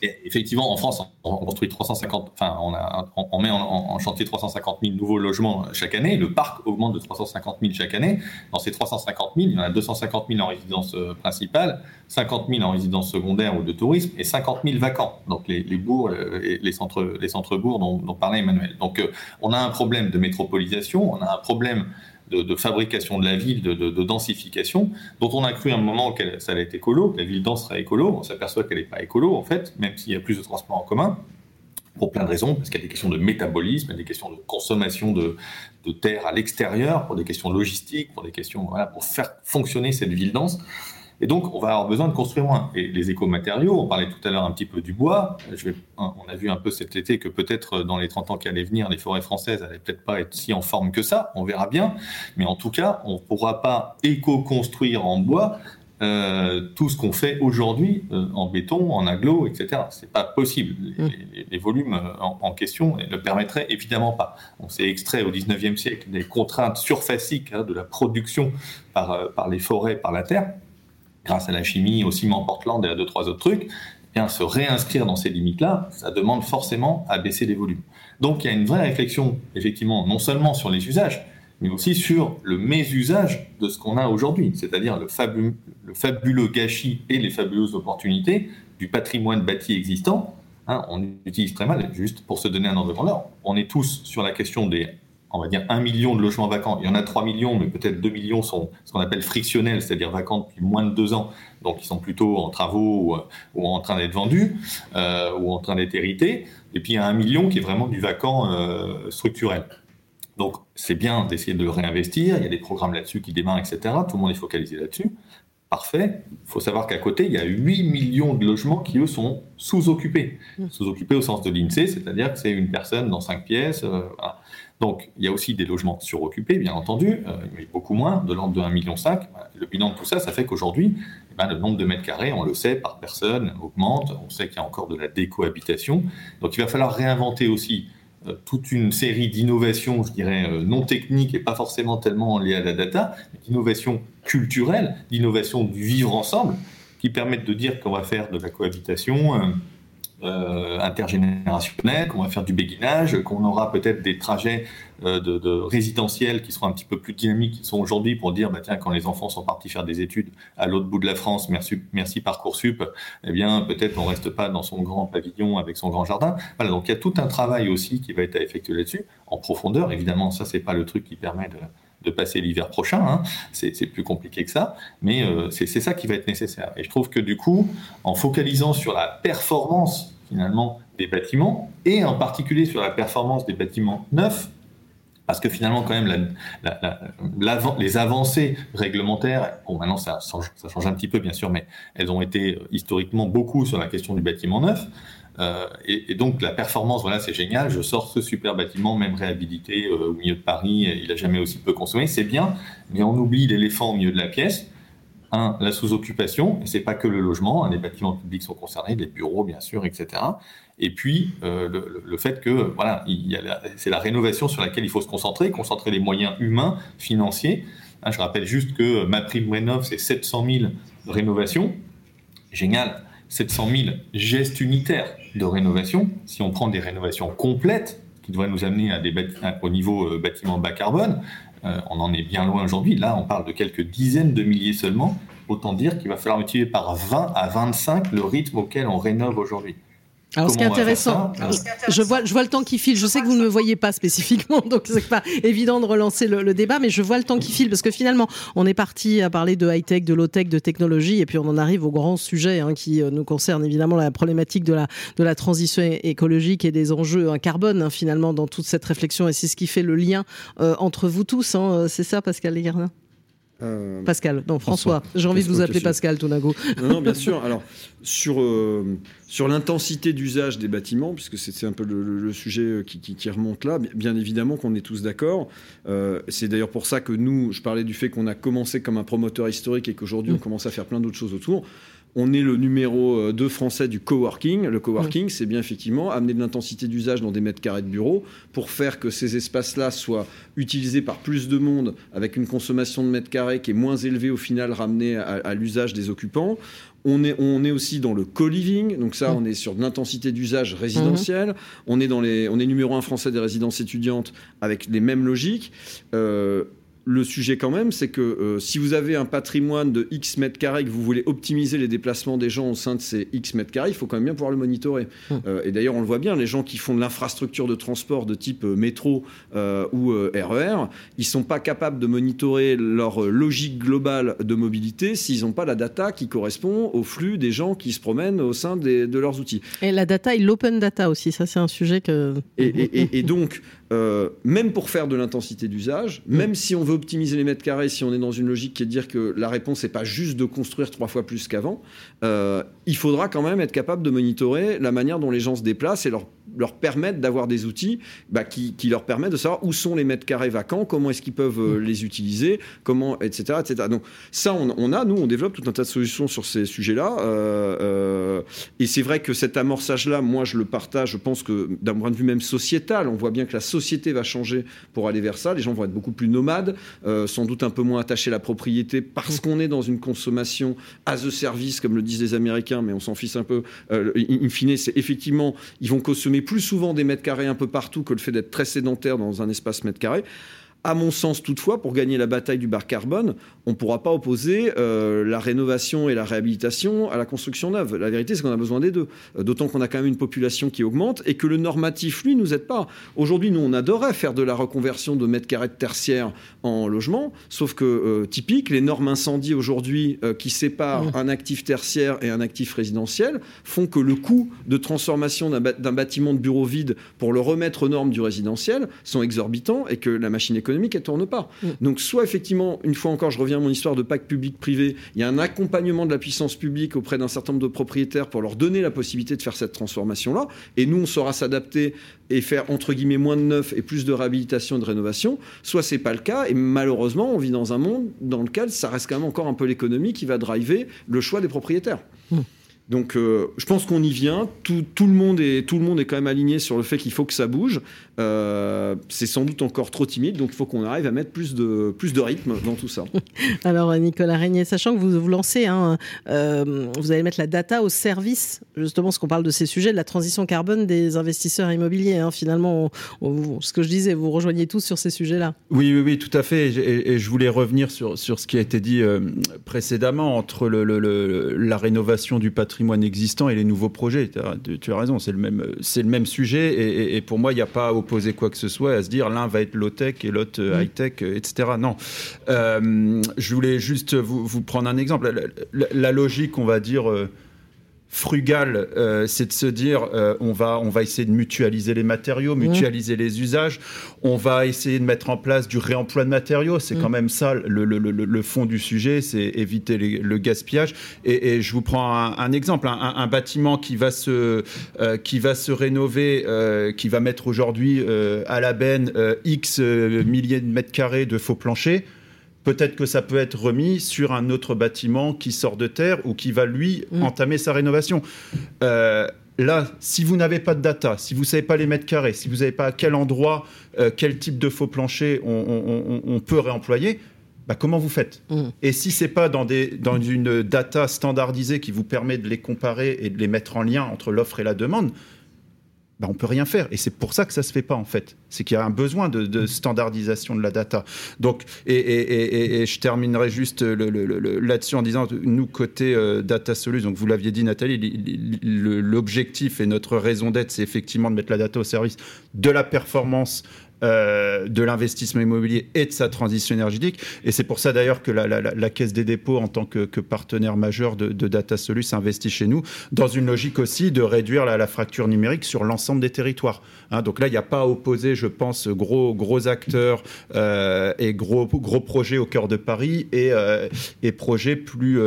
effectivement, en France, on construit 350, enfin, on, met en, chantier 350 000 nouveaux logements chaque année. Le parc augmente de 350 000 chaque année. Dans ces 350 000, il y en a 250 000 en résidence euh, principale, 50 000 en résidence secondaire ou de tourisme et 50 000 vacants. Donc les, bourgs, euh, les centres, les centres bourgs dont, dont parlait Emmanuel. Donc euh, on a un problème de métropolisation, on a un problème de, fabrication de la ville, de, densification, dont on a cru à un moment que ça allait être écolo, que la ville dense serait écolo. On s'aperçoit qu'elle n'est pas écolo, en fait, même s'il y a plus de transports en commun pour plein de raisons, parce qu'il y a des questions de métabolisme, il y a des questions de consommation de, terre à l'extérieur, pour des questions logistiques, pour des questions voilà, pour faire fonctionner cette ville dense. Et donc, on va avoir besoin de construire moins. Et les écomatériaux, on parlait tout à l'heure un petit peu du bois. Je vais, on a vu un peu cet été que peut-être dans les 30 ans qui allaient venir, les forêts françaises n'allaient peut-être pas être si en forme que ça. On verra bien. Mais en tout cas, on ne pourra pas éco-construire en bois euh, tout ce qu'on fait aujourd'hui euh, en béton, en aglo, etc. C'est pas possible. Les, mm. les, volumes euh, en, en, question ne le permettraient évidemment pas. On s'est extrait au 19e siècle des contraintes surfaciques hein, de la production par, euh, par les forêts, par la terre, grâce à la chimie, au ciment Portland et à deux, trois autres trucs. Eh bien, se réinscrire dans ces limites-là, ça demande forcément à baisser les volumes. Donc il y a une vraie réflexion, effectivement, non seulement sur les usages, mais aussi sur le mésusage de ce qu'on a aujourd'hui, c'est-à-dire le, le, fabuleux gâchis et les fabuleuses opportunités du patrimoine bâti existant. Hein, on utilise très mal, juste pour se donner un ordre de grandeur. On est tous sur la question des, on va dire, 1 million de logements vacants. Il y en a 3 millions, mais peut-être 2 millions sont ce qu'on appelle frictionnels, c'est-à-dire vacants depuis moins de 2 ans, donc ils sont plutôt en travaux ou, ou en train d'être vendus euh, ou en train d'être hérités. Et puis il y a 1 million qui est vraiment du vacant euh, structurel. Donc, c'est bien d'essayer de réinvestir. Il y a des programmes là-dessus qui démarrent, etc. Tout le monde est focalisé là-dessus. Parfait. Il faut savoir qu'à côté, il y a 8 millions de logements qui, eux, sont sous-occupés. Mmh. Sous-occupés au sens de l'INSEE, c'est-à-dire que c'est une personne dans 5 pièces. Euh, voilà. Donc, il y a aussi des logements suroccupés, bien entendu, euh, mais beaucoup moins, de l'ordre de 1,5 million. Le bilan de tout ça, ça fait qu'aujourd'hui, eh ben, le nombre de mètres carrés, on le sait, par personne, augmente. On sait qu'il y a encore de la décohabitation. Donc, il va falloir réinventer aussi euh, toute une série d'innovations, je dirais, euh, non techniques et pas forcément tellement liées à la data, d'innovations culturelles, d'innovations du vivre ensemble, qui permettent de dire qu'on va faire de la cohabitation, euh, intergénérationnel, qu'on va faire du béguinage, qu'on aura peut-être des trajets euh, de, de, résidentiels qui seront un petit peu plus dynamiques qu'ils sont aujourd'hui pour dire, bah, tiens, quand les enfants sont partis faire des études à l'autre bout de la France, merci, Parcoursup, eh bien, peut-être on reste pas dans son grand pavillon avec son grand jardin. Voilà, donc il y a tout un travail aussi qui va être à effectuer là-dessus, en profondeur. Évidemment, ça, c'est pas le truc qui permet de, de passer l'hiver prochain. Hein. C'est plus compliqué que ça, mais euh, c'est ça qui va être nécessaire. Et je trouve que du coup, en focalisant sur la performance finalement des bâtiments, et en particulier sur la performance des bâtiments neufs, parce que finalement, quand même, la, la, la, les avancées réglementaires, bon, maintenant ça change, un petit peu, bien sûr, mais elles ont été historiquement beaucoup sur la question du bâtiment neuf. Euh, et, et, donc la performance, voilà, c'est génial. Je sors ce super bâtiment, même réhabilité euh, au milieu de Paris. Il a jamais aussi peu consommé, c'est bien. Mais on oublie l'éléphant au milieu de la pièce. La sous-occupation. Et c'est pas que le logement. Hein, les bâtiments publics sont concernés, les bureaux, bien sûr, etc. Et puis euh, le, fait que voilà, c'est la rénovation sur laquelle il faut se concentrer, concentrer les moyens humains, financiers. Hein, je rappelle juste que ma prime rénov, c'est 700 000 rénovations. Génial 700 000 gestes unitaires de rénovation. Si on prend des rénovations complètes, qui devraient nous amener à des au niveau euh, bâtiment bas carbone, euh, on en est bien loin aujourd'hui. Là, on parle de quelques dizaines de milliers seulement. Autant dire qu'il va falloir multiplier par 20 à 25 le rythme auquel on rénove aujourd'hui.
Alors, ce qui est intéressant, je vois, je vois le temps qui file. Je sais que vous ne me voyez pas spécifiquement, donc c'est pas évident de relancer le, le, débat, mais je vois le temps qui file parce que finalement, on est parti à parler de high-tech, de low-tech, de technologie, et puis on en arrive au grand sujet hein, qui euh, nous concerne évidemment la problématique de la, de la transition écologique et des enjeux hein, carbone hein, finalement dans toute cette réflexion, et c'est ce qui fait le lien euh, entre vous tous. Hein, c'est ça, Pascal Legardin euh, Pascal, non François. François. J'ai envie de vous appeler Pascal tout d'un coup.
Non, non, bien sûr. Alors sur euh, sur l'intensité d'usage des bâtiments, puisque c'est un peu le, le sujet qui, qui, qui, remonte là, bien évidemment qu'on est tous d'accord. Euh, c'est d'ailleurs pour ça que nous, je parlais du fait qu'on a commencé comme un promoteur historique et qu'aujourd'hui mmh. on commence à faire plein d'autres choses autour on est le numéro 2 français du coworking. Le coworking, c'est bien effectivement amener de l'intensité d'usage dans des mètres carrés de bureau pour faire que ces espaces-là soient utilisés par plus de monde avec une consommation de mètres carrés qui est moins élevée au final ramenée à, à l'usage des occupants. On est, on est aussi dans le co-living, donc ça, on est sur de l'intensité d'usage résidentiel. Mmh. On est dans les, on est numéro un français des résidences étudiantes avec les mêmes logiques. Euh, le sujet quand même, c'est que euh, si vous avez un patrimoine de X mètres carrés et que vous voulez optimiser les déplacements des gens au sein de ces X mètres carrés, il faut quand même bien pouvoir le monitorer. Mmh. Euh, et d'ailleurs, on le voit bien, les gens qui font de l'infrastructure de transport de type euh, métro euh, ou RER, euh, ils sont pas capables de monitorer leur logique globale de mobilité s'ils n'ont pas la data qui correspond au flux des gens qui se promènent au sein des, de leurs outils.
Et la data et l'open data aussi, ça c'est un sujet que...
Et, et, et donc, euh, même pour faire de l'intensité d'usage, mmh. même si on veut optimiser les mètres carrés, si on est dans une logique qui est de dire que la réponse n'est pas juste de construire trois fois plus qu'avant, euh, il faudra quand même être capable de monitorer la manière dont les gens se déplacent et leur leur permettent d'avoir des outils bah, qui, leur permettent de savoir où sont les mètres carrés vacants, comment est-ce qu'ils peuvent euh, mm. les utiliser, comment, etc., etc. Donc ça, on, a, nous, on développe tout un tas de solutions sur ces sujets-là. Euh, euh, et c'est vrai que cet amorçage-là, moi, je le partage. Je pense que d'un point de vue même sociétal, on voit bien que la société va changer pour aller vers ça. Les gens vont être beaucoup plus nomades, sans doute un peu moins attachés à la propriété parce qu'on est dans une consommation as a service, comme le disent les Américains, mais on s'en fiche un peu. in fine, c'est effectivement, ils vont consommer plus souvent des mètres carrés un peu partout que le fait d'être très sédentaire dans un espace mètre carré. À mon sens, toutefois, pour gagner la bataille du bar carbone, on ne pourra pas opposer euh, la rénovation et la réhabilitation à la construction neuve. La vérité, c'est qu'on a besoin des deux. Euh, d'autant qu'on a quand même une population qui augmente et que le normatif, lui, nous aide pas. Aujourd'hui, nous, on adorait faire de la reconversion de mètres carrés de tertiaire en logement, sauf que, euh, typique, les normes incendie aujourd'hui qui séparent mmh. un actif tertiaire et un actif résidentiel font que le coût de transformation d'un bâtiment de bureau vide pour le remettre aux normes du résidentiel sont exorbitants et que la machine économique économique, elle tourne pas. Mm. Donc, soit effectivement, une fois encore, je reviens à mon histoire de pacte public-privé, il y a un accompagnement de la puissance publique auprès d'un certain nombre de propriétaires pour leur donner la possibilité de faire cette transformation-là. Et nous, on saura s'adapter et faire entre guillemets moins de neuf et plus de réhabilitation et de rénovation. Soit c'est pas le cas. Et malheureusement, on vit dans un monde dans lequel ça reste quand même encore un peu l'économie qui va driver le choix des propriétaires. Mm. Donc euh, je pense qu'on y vient. Tout, tout, le monde est, tout le monde est quand même aligné sur le fait qu'il faut que ça bouge. Euh, c'est sans doute encore trop timide, donc il faut qu'on arrive à mettre plus de, plus de rythme dans tout ça.
Alors Nicolas Régnier, sachant que vous vous lancez, hein, euh, vous allez mettre la data au service, justement, ce qu'on parle de ces sujets, de la transition carbone des investisseurs immobiliers. Hein. finalement, ce que je disais, vous rejoignez tous sur ces sujets-là.
Oui, oui, oui, tout à fait. Et, je voulais revenir sur, sur ce qui a été dit précédemment entre le, la rénovation du patrimoine patrimoine existant et les nouveaux projets. Tu as raison, c'est le même, c'est le même sujet. Et, pour moi, il n'y a pas à opposer quoi que ce soit, à se dire l'un va être low-tech et l'autre euh, high-tech, euh, etc. Non. Euh, je voulais juste vous, vous, prendre un exemple. La, logique, on va dire frugal, euh, c'est de se dire euh, on va on va essayer de mutualiser les matériaux, mmh. mutualiser les usages, on va essayer de mettre en place du réemploi de matériaux, c'est quand mmh. même ça le, le, le, fond du sujet, c'est éviter le gaspillage. Et, et, je vous prends un, exemple, un, bâtiment qui va se euh, qui va se rénover, qui va mettre aujourd'hui à la benne x milliers de mètres carrés de faux planchers peut-être que ça peut être remis sur un autre bâtiment qui sort de terre ou qui va, lui, mm. entamer sa rénovation. Euh, là, si vous n'avez pas de data, si vous ne savez pas les mètres carrés, si vous n'avez pas à quel endroit, euh, quel type de faux plancher on, peut réemployer, bah, comment vous faites? Mm. Et si c'est pas dans, des, dans une data standardisée qui vous permet de les comparer et de les mettre en lien entre l'offre et la demande, bah, on peut rien faire. Et c'est pour ça que ça se fait pas en fait. C'est qu'il y a un besoin de, standardisation de la data. Donc, et, je terminerai juste là-dessus en disant, nous côté euh, data solutions, donc vous l'aviez dit Nathalie, l'objectif et notre raison d'être, c'est effectivement de mettre la data au service de la performance euh, de l'investissement immobilier et de sa transition énergétique. Et c'est pour ça d'ailleurs que la, Caisse des dépôts, en tant que, partenaire majeur de, de Data Solus, investit chez nous dans une logique aussi de réduire la, fracture numérique sur l'ensemble des territoires. Hein, donc là, il n'y a pas à opposer, je pense, gros, gros acteurs euh, et gros, gros projets au cœur de Paris et, euh, et projets plus,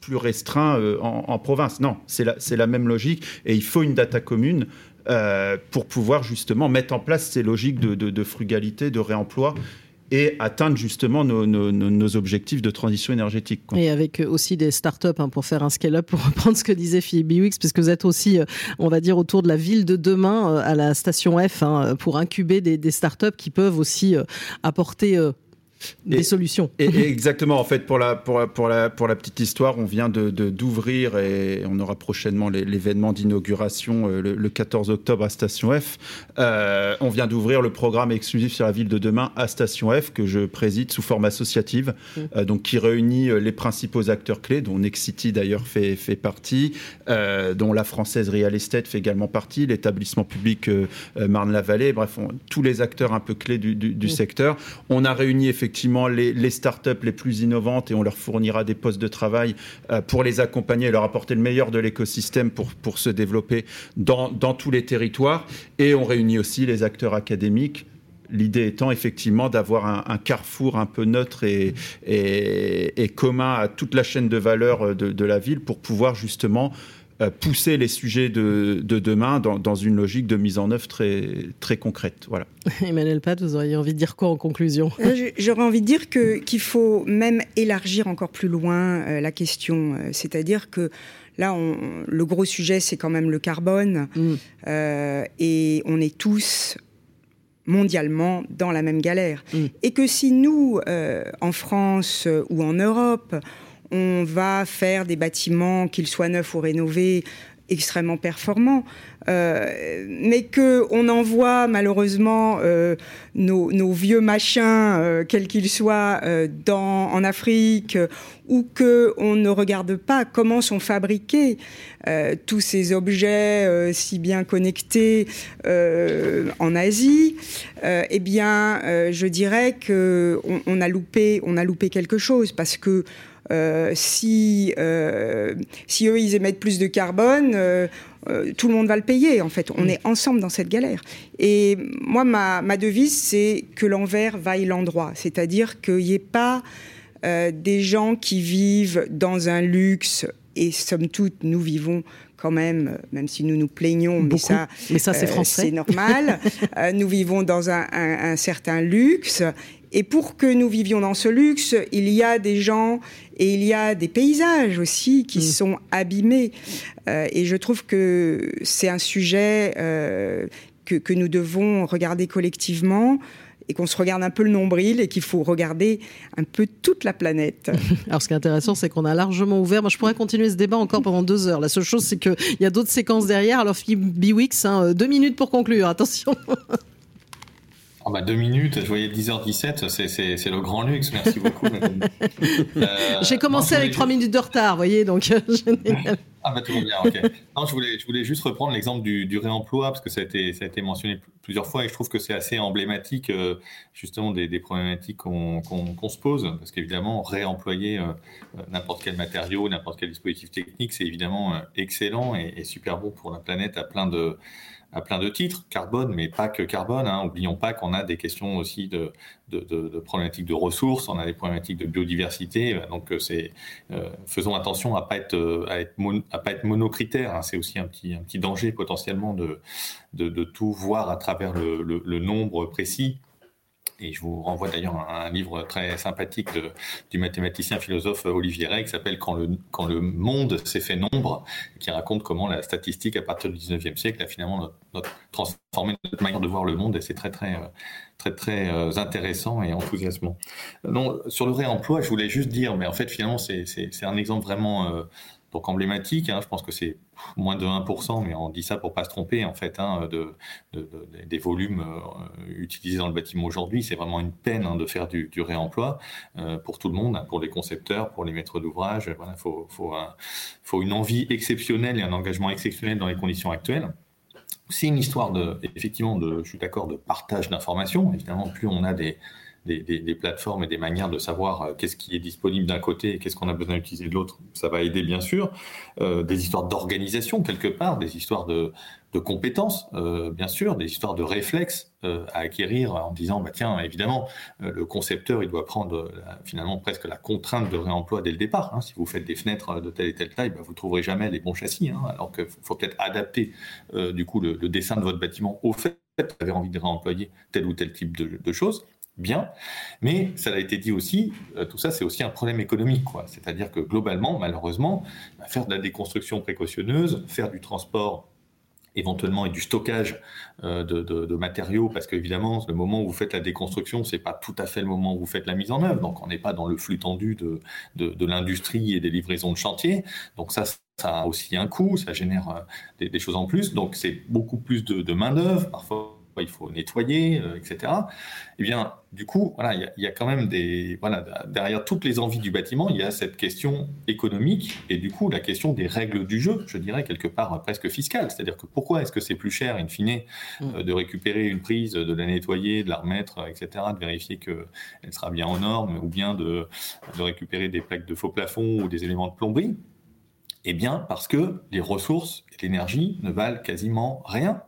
plus restreints en, en, province. Non, c'est la, la même logique et il faut une data commune euh, pour pouvoir justement mettre en place ces logiques de, frugalité, de réemploi et atteindre justement nos, objectifs de transition énergétique.
Et avec aussi des startups hein, pour faire un scale-up, pour reprendre ce que disait Philippe Biwix, puisque vous êtes aussi, euh, on va dire, autour de la ville de demain euh, à la station F hein, pour incuber des, des, startups qui peuvent aussi apporter des solutions.
Et, exactement, en fait, pour la, pour, pour, la, pour la petite histoire, on vient d'ouvrir de, d'ouvrir et on aura prochainement l'événement d'inauguration euh, le, 14 octobre à Station F. Euh, on vient d'ouvrir le programme exclusif sur la ville de demain à Station F que je préside sous forme associative, mmh. euh, donc qui réunit les principaux acteurs clés, dont Nexity d'ailleurs fait, fait partie, dont la française Real Estate fait également partie, l'établissement public Marne-la-Vallée, bref, tous les acteurs un peu clés du, du, mmh. secteur. On a réuni effectivement effectivement les, les, startups les plus innovantes et on leur fournira des postes de travail euh, pour les accompagner et leur apporter le meilleur de l'écosystème pour, pour se développer dans, dans tous les territoires. Et on réunit aussi les acteurs académiques L'idée étant effectivement d'avoir un, carrefour un peu neutre et, et, commun à toute la chaîne de valeur de, de la ville pour pouvoir justement pousser les sujets de, demain dans, une logique de mise en œuvre très, très concrète. Voilà.
Emmanuel Pat, vous auriez envie de dire quoi en conclusion?
J'aurais envie de dire qu'il faut même élargir encore plus loin la question. C'est-à-dire que Là, le gros sujet, c'est quand même le carbone. Mm. Euh, et on est tous mondialement dans la même galère. Mm. Et que si nous, euh, en France ou en Europe, on va faire des bâtiments, qu'ils soient neufs ou rénovés, extrêmement performants, euh, mais que on envoie malheureusement euh, nos, nos, vieux machins, euh, quels qu'ils soient, euh, dans, en Afrique, ou que on ne regarde pas comment sont fabriqués tous ces objets si bien connectés en Asie, eh bien, je dirais que on, a loupé, on a loupé quelque chose parce que euh, si, euh, si eux, ils émettent plus de carbone, euh, tout le monde va le payer, en fait. On mm. est ensemble dans cette galère. Et moi, ma, ma devise, c'est que l'envers vaille l'endroit. C'est-à-dire qu'il n'y ait pas des gens qui vivent dans un luxe, et somme toute, nous vivons quand même, même si nous nous plaignons, mais ça,
mais ça c'est français,
c'est normal. nous vivons dans un, un, un, certain luxe, et pour que nous vivions dans ce luxe, il y a des gens et il y a des paysages aussi qui mm. sont abîmés. Euh, et je trouve que c'est un sujet euh, que, que, nous devons regarder collectivement et qu'on se regarde un peu le nombril et qu'il faut regarder un peu toute la planète.
Alors ce qui est intéressant, c'est qu'on a largement ouvert. Moi, je pourrais continuer ce débat encore pendant deux heures. La seule chose, c'est qu'il y a d'autres séquences derrière. Alors Philippe Biwix, hein, deux minutes pour conclure. Attention.
Oh bah deux minutes, je voyais 10h17, c'est le grand luxe, merci beaucoup.
euh, J'ai commencé avec trois minutes de retard, vous voyez, donc euh,
Ah bah tout va bien, ok. Non, je voulais, je voulais juste reprendre l'exemple du, du, réemploi, parce que ça a été, ça a été mentionné plusieurs fois, et je trouve que c'est assez emblématique euh, justement des, des problématiques qu'on qu'on se pose, parce qu'évidemment, réemployer euh, n'importe quel matériau, n'importe quel dispositif technique, c'est évidemment excellent et, et super bon pour la planète à plein de à plein de titres, carbone, mais pas que carbone. Hein. Oublions pas qu'on a des questions aussi de, problématiques de ressources, on a des problématiques de biodiversité. Donc, euh, c'est euh, faisons attention à pas être euh, à pas être monocritère. Hein. C'est aussi un petit danger potentiellement de tout voir à travers le nombre précis et je vous renvoie d'ailleurs à un livre très sympathique du mathématicien philosophe Olivier Rey qui s'appelle quand le, monde s'est fait nombre, qui raconte comment la statistique à partir du 19e siècle a finalement transformé notre manière de voir le monde et c'est très très très très euh, intéressant et enthousiasmant. Non, sur le réemploi, je voulais juste dire, mais en fait finalement c'est un exemple vraiment euh, donc emblématique. Hein, je pense que c'est moins de 1%, mais on dit ça pour pas se tromper en fait, hein, de, de, de, des volumes euh, utilisés dans le bâtiment aujourd'hui. C'est vraiment une peine hein, de faire du, réemploi euh, pour tout le monde, pour les concepteurs, pour les maîtres d'ouvrage. Voilà, faut, faut, un, faut une envie exceptionnelle et un engagement exceptionnel dans les conditions actuelles. C'est une histoire de, effectivement, je suis d'accord, de partage d'informations. Évidemment, plus on a des, des, plateformes et des manières de savoir euh, qu'est-ce qui est disponible d'un côté et qu'est-ce qu'on a besoin d'utiliser de l'autre, ça va aider bien sûr. Euh, des histoires d'organisation quelque part, des histoires de, compétences, euh, bien sûr, des histoires de réflexes à acquérir en disant, bah tiens, évidemment, le concepteur, il doit prendre finalement presque la contrainte de réemploi dès le départ. Hein. Si vous faites des fenêtres de telle et telle taille, bah, vous trouverez jamais les bons châssis, hein, alors qu'il faut peut-être adapter du coup le, dessin de votre bâtiment au fait vous avez envie de réemployer tel ou tel type de, de choses bien. Mais ça a été dit aussi, euh, tout ça, c'est aussi un problème économique. C'est-à-dire que globalement, malheureusement, bah, faire de la déconstruction précautionneuse, faire du transport éventuellement et du stockage euh, de, matériaux, parce qu'évidemment, le moment où vous faites la déconstruction, c'est pas tout à fait le moment où vous faites la mise en œuvre. Donc, on n'est pas dans le flux tendu de, de, l'industrie et des livraisons de chantier. Donc, ça, ça a aussi un coût, ça génère euh, des, des choses en plus. Donc, c'est beaucoup plus de, de main d'œuvre, parfois il faut nettoyer, euh, etc. Eh bien, du coup, voilà, il y, y, a quand même des, voilà, derrière toutes les envies du bâtiment, il y a cette question économique et du coup la question des règles du jeu, je dirais quelque part presque fiscale. C'est-à-dire que pourquoi est-ce que c'est plus cher, in fine, mm. euh, de récupérer une prise, de la nettoyer, de la remettre, etc., de vérifier qu'elle sera bien en norme, ou bien de, de récupérer des plaques de faux plafond ou des éléments de plomberie? Eh bien, parce que les ressources et l'énergie ne valent quasiment rien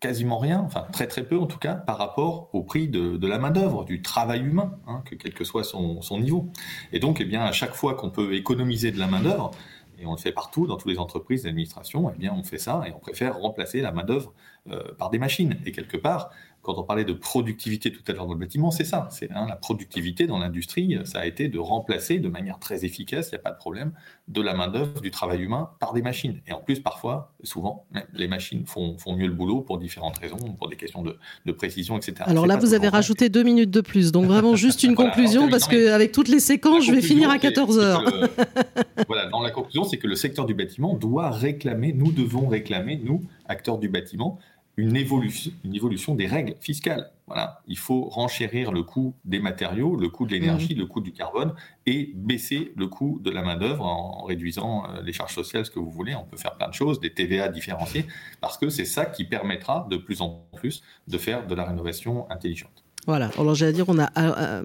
quasiment rien, enfin très très peu en tout cas, par rapport au prix de, de la main-d'œuvre, du travail humain, hein, que quel que soit son, son, niveau. Et donc, eh bien, à chaque fois qu'on peut économiser de la main-d'œuvre, et on le fait partout dans toutes les entreprises d'administration, eh bien on fait ça et on préfère remplacer la main-d'œuvre par des machines. Et quelque part, quand on parlait de productivité tout à l'heure dans le bâtiment, c'est ça. C'est hein, la productivité dans l'industrie, ça a été de remplacer de manière très efficace, il n'y a pas de problème, de la main-d'œuvre, du travail humain par des machines. Et en plus, parfois, souvent, les machines font, font mieux le boulot pour différentes raisons, pour des questions de, précision, etc.
Alors là, vous avez rajouté deux minutes de plus. Donc vraiment juste une conclusion, parce qu'avec toutes les séquences, je vais finir à 14 heures.
voilà, dans la conclusion, c'est que le secteur du bâtiment doit réclamer, nous devons réclamer, nous, acteurs du bâtiment, une évolution, une évolution des règles fiscales. Voilà, il faut renchérir le coût des matériaux, le coût de l'énergie, mmh. le coût du carbone et baisser le coût de la main-d'œuvre en, réduisant euh, les charges sociales, ce que vous voulez. On peut faire plein de choses, des TVA différenciés, parce que c'est ça qui permettra de plus en plus de faire de la rénovation intelligente.
Voilà. Alors j'allais dire, on a euh, euh,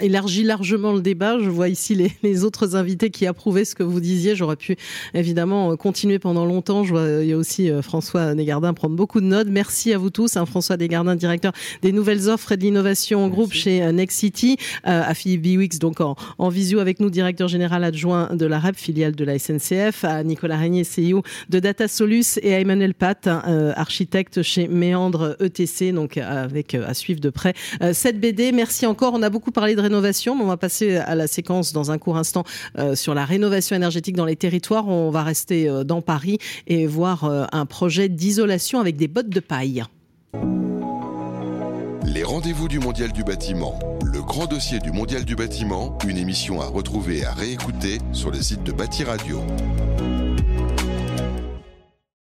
élargi largement le débat. Je vois ici les, autres invités qui approuvaient ce que vous disiez. J'aurais pu évidemment euh, continuer pendant longtemps. Je vois il y a aussi François Desgardins prendre beaucoup de notes. Merci à vous tous. Hein, François Desgardins, directeur des nouvelles offres et de l'innovation en groupe chez Next City. à Philippe Biwix, donc en, en, visio avec nous, directeur général adjoint de la REP, filiale de la SNCF. À Nicolas Régnier, CEO de Data Solus et à Emmanuel Pat, hein, architecte chez Méandre ETC, donc avec à suivre de près euh, cette BD. Merci encore. On a beaucoup parlé de rénovation, mais on va passer à la séquence dans un court instant euh, sur la rénovation énergétique dans les territoires. On va rester euh, dans Paris et voir un projet d'isolation avec des bottes de paille.
Les rendez-vous du Mondial du bâtiment. Le grand dossier du Mondial du bâtiment, une émission à retrouver et à réécouter sur le site de Bâti Radio.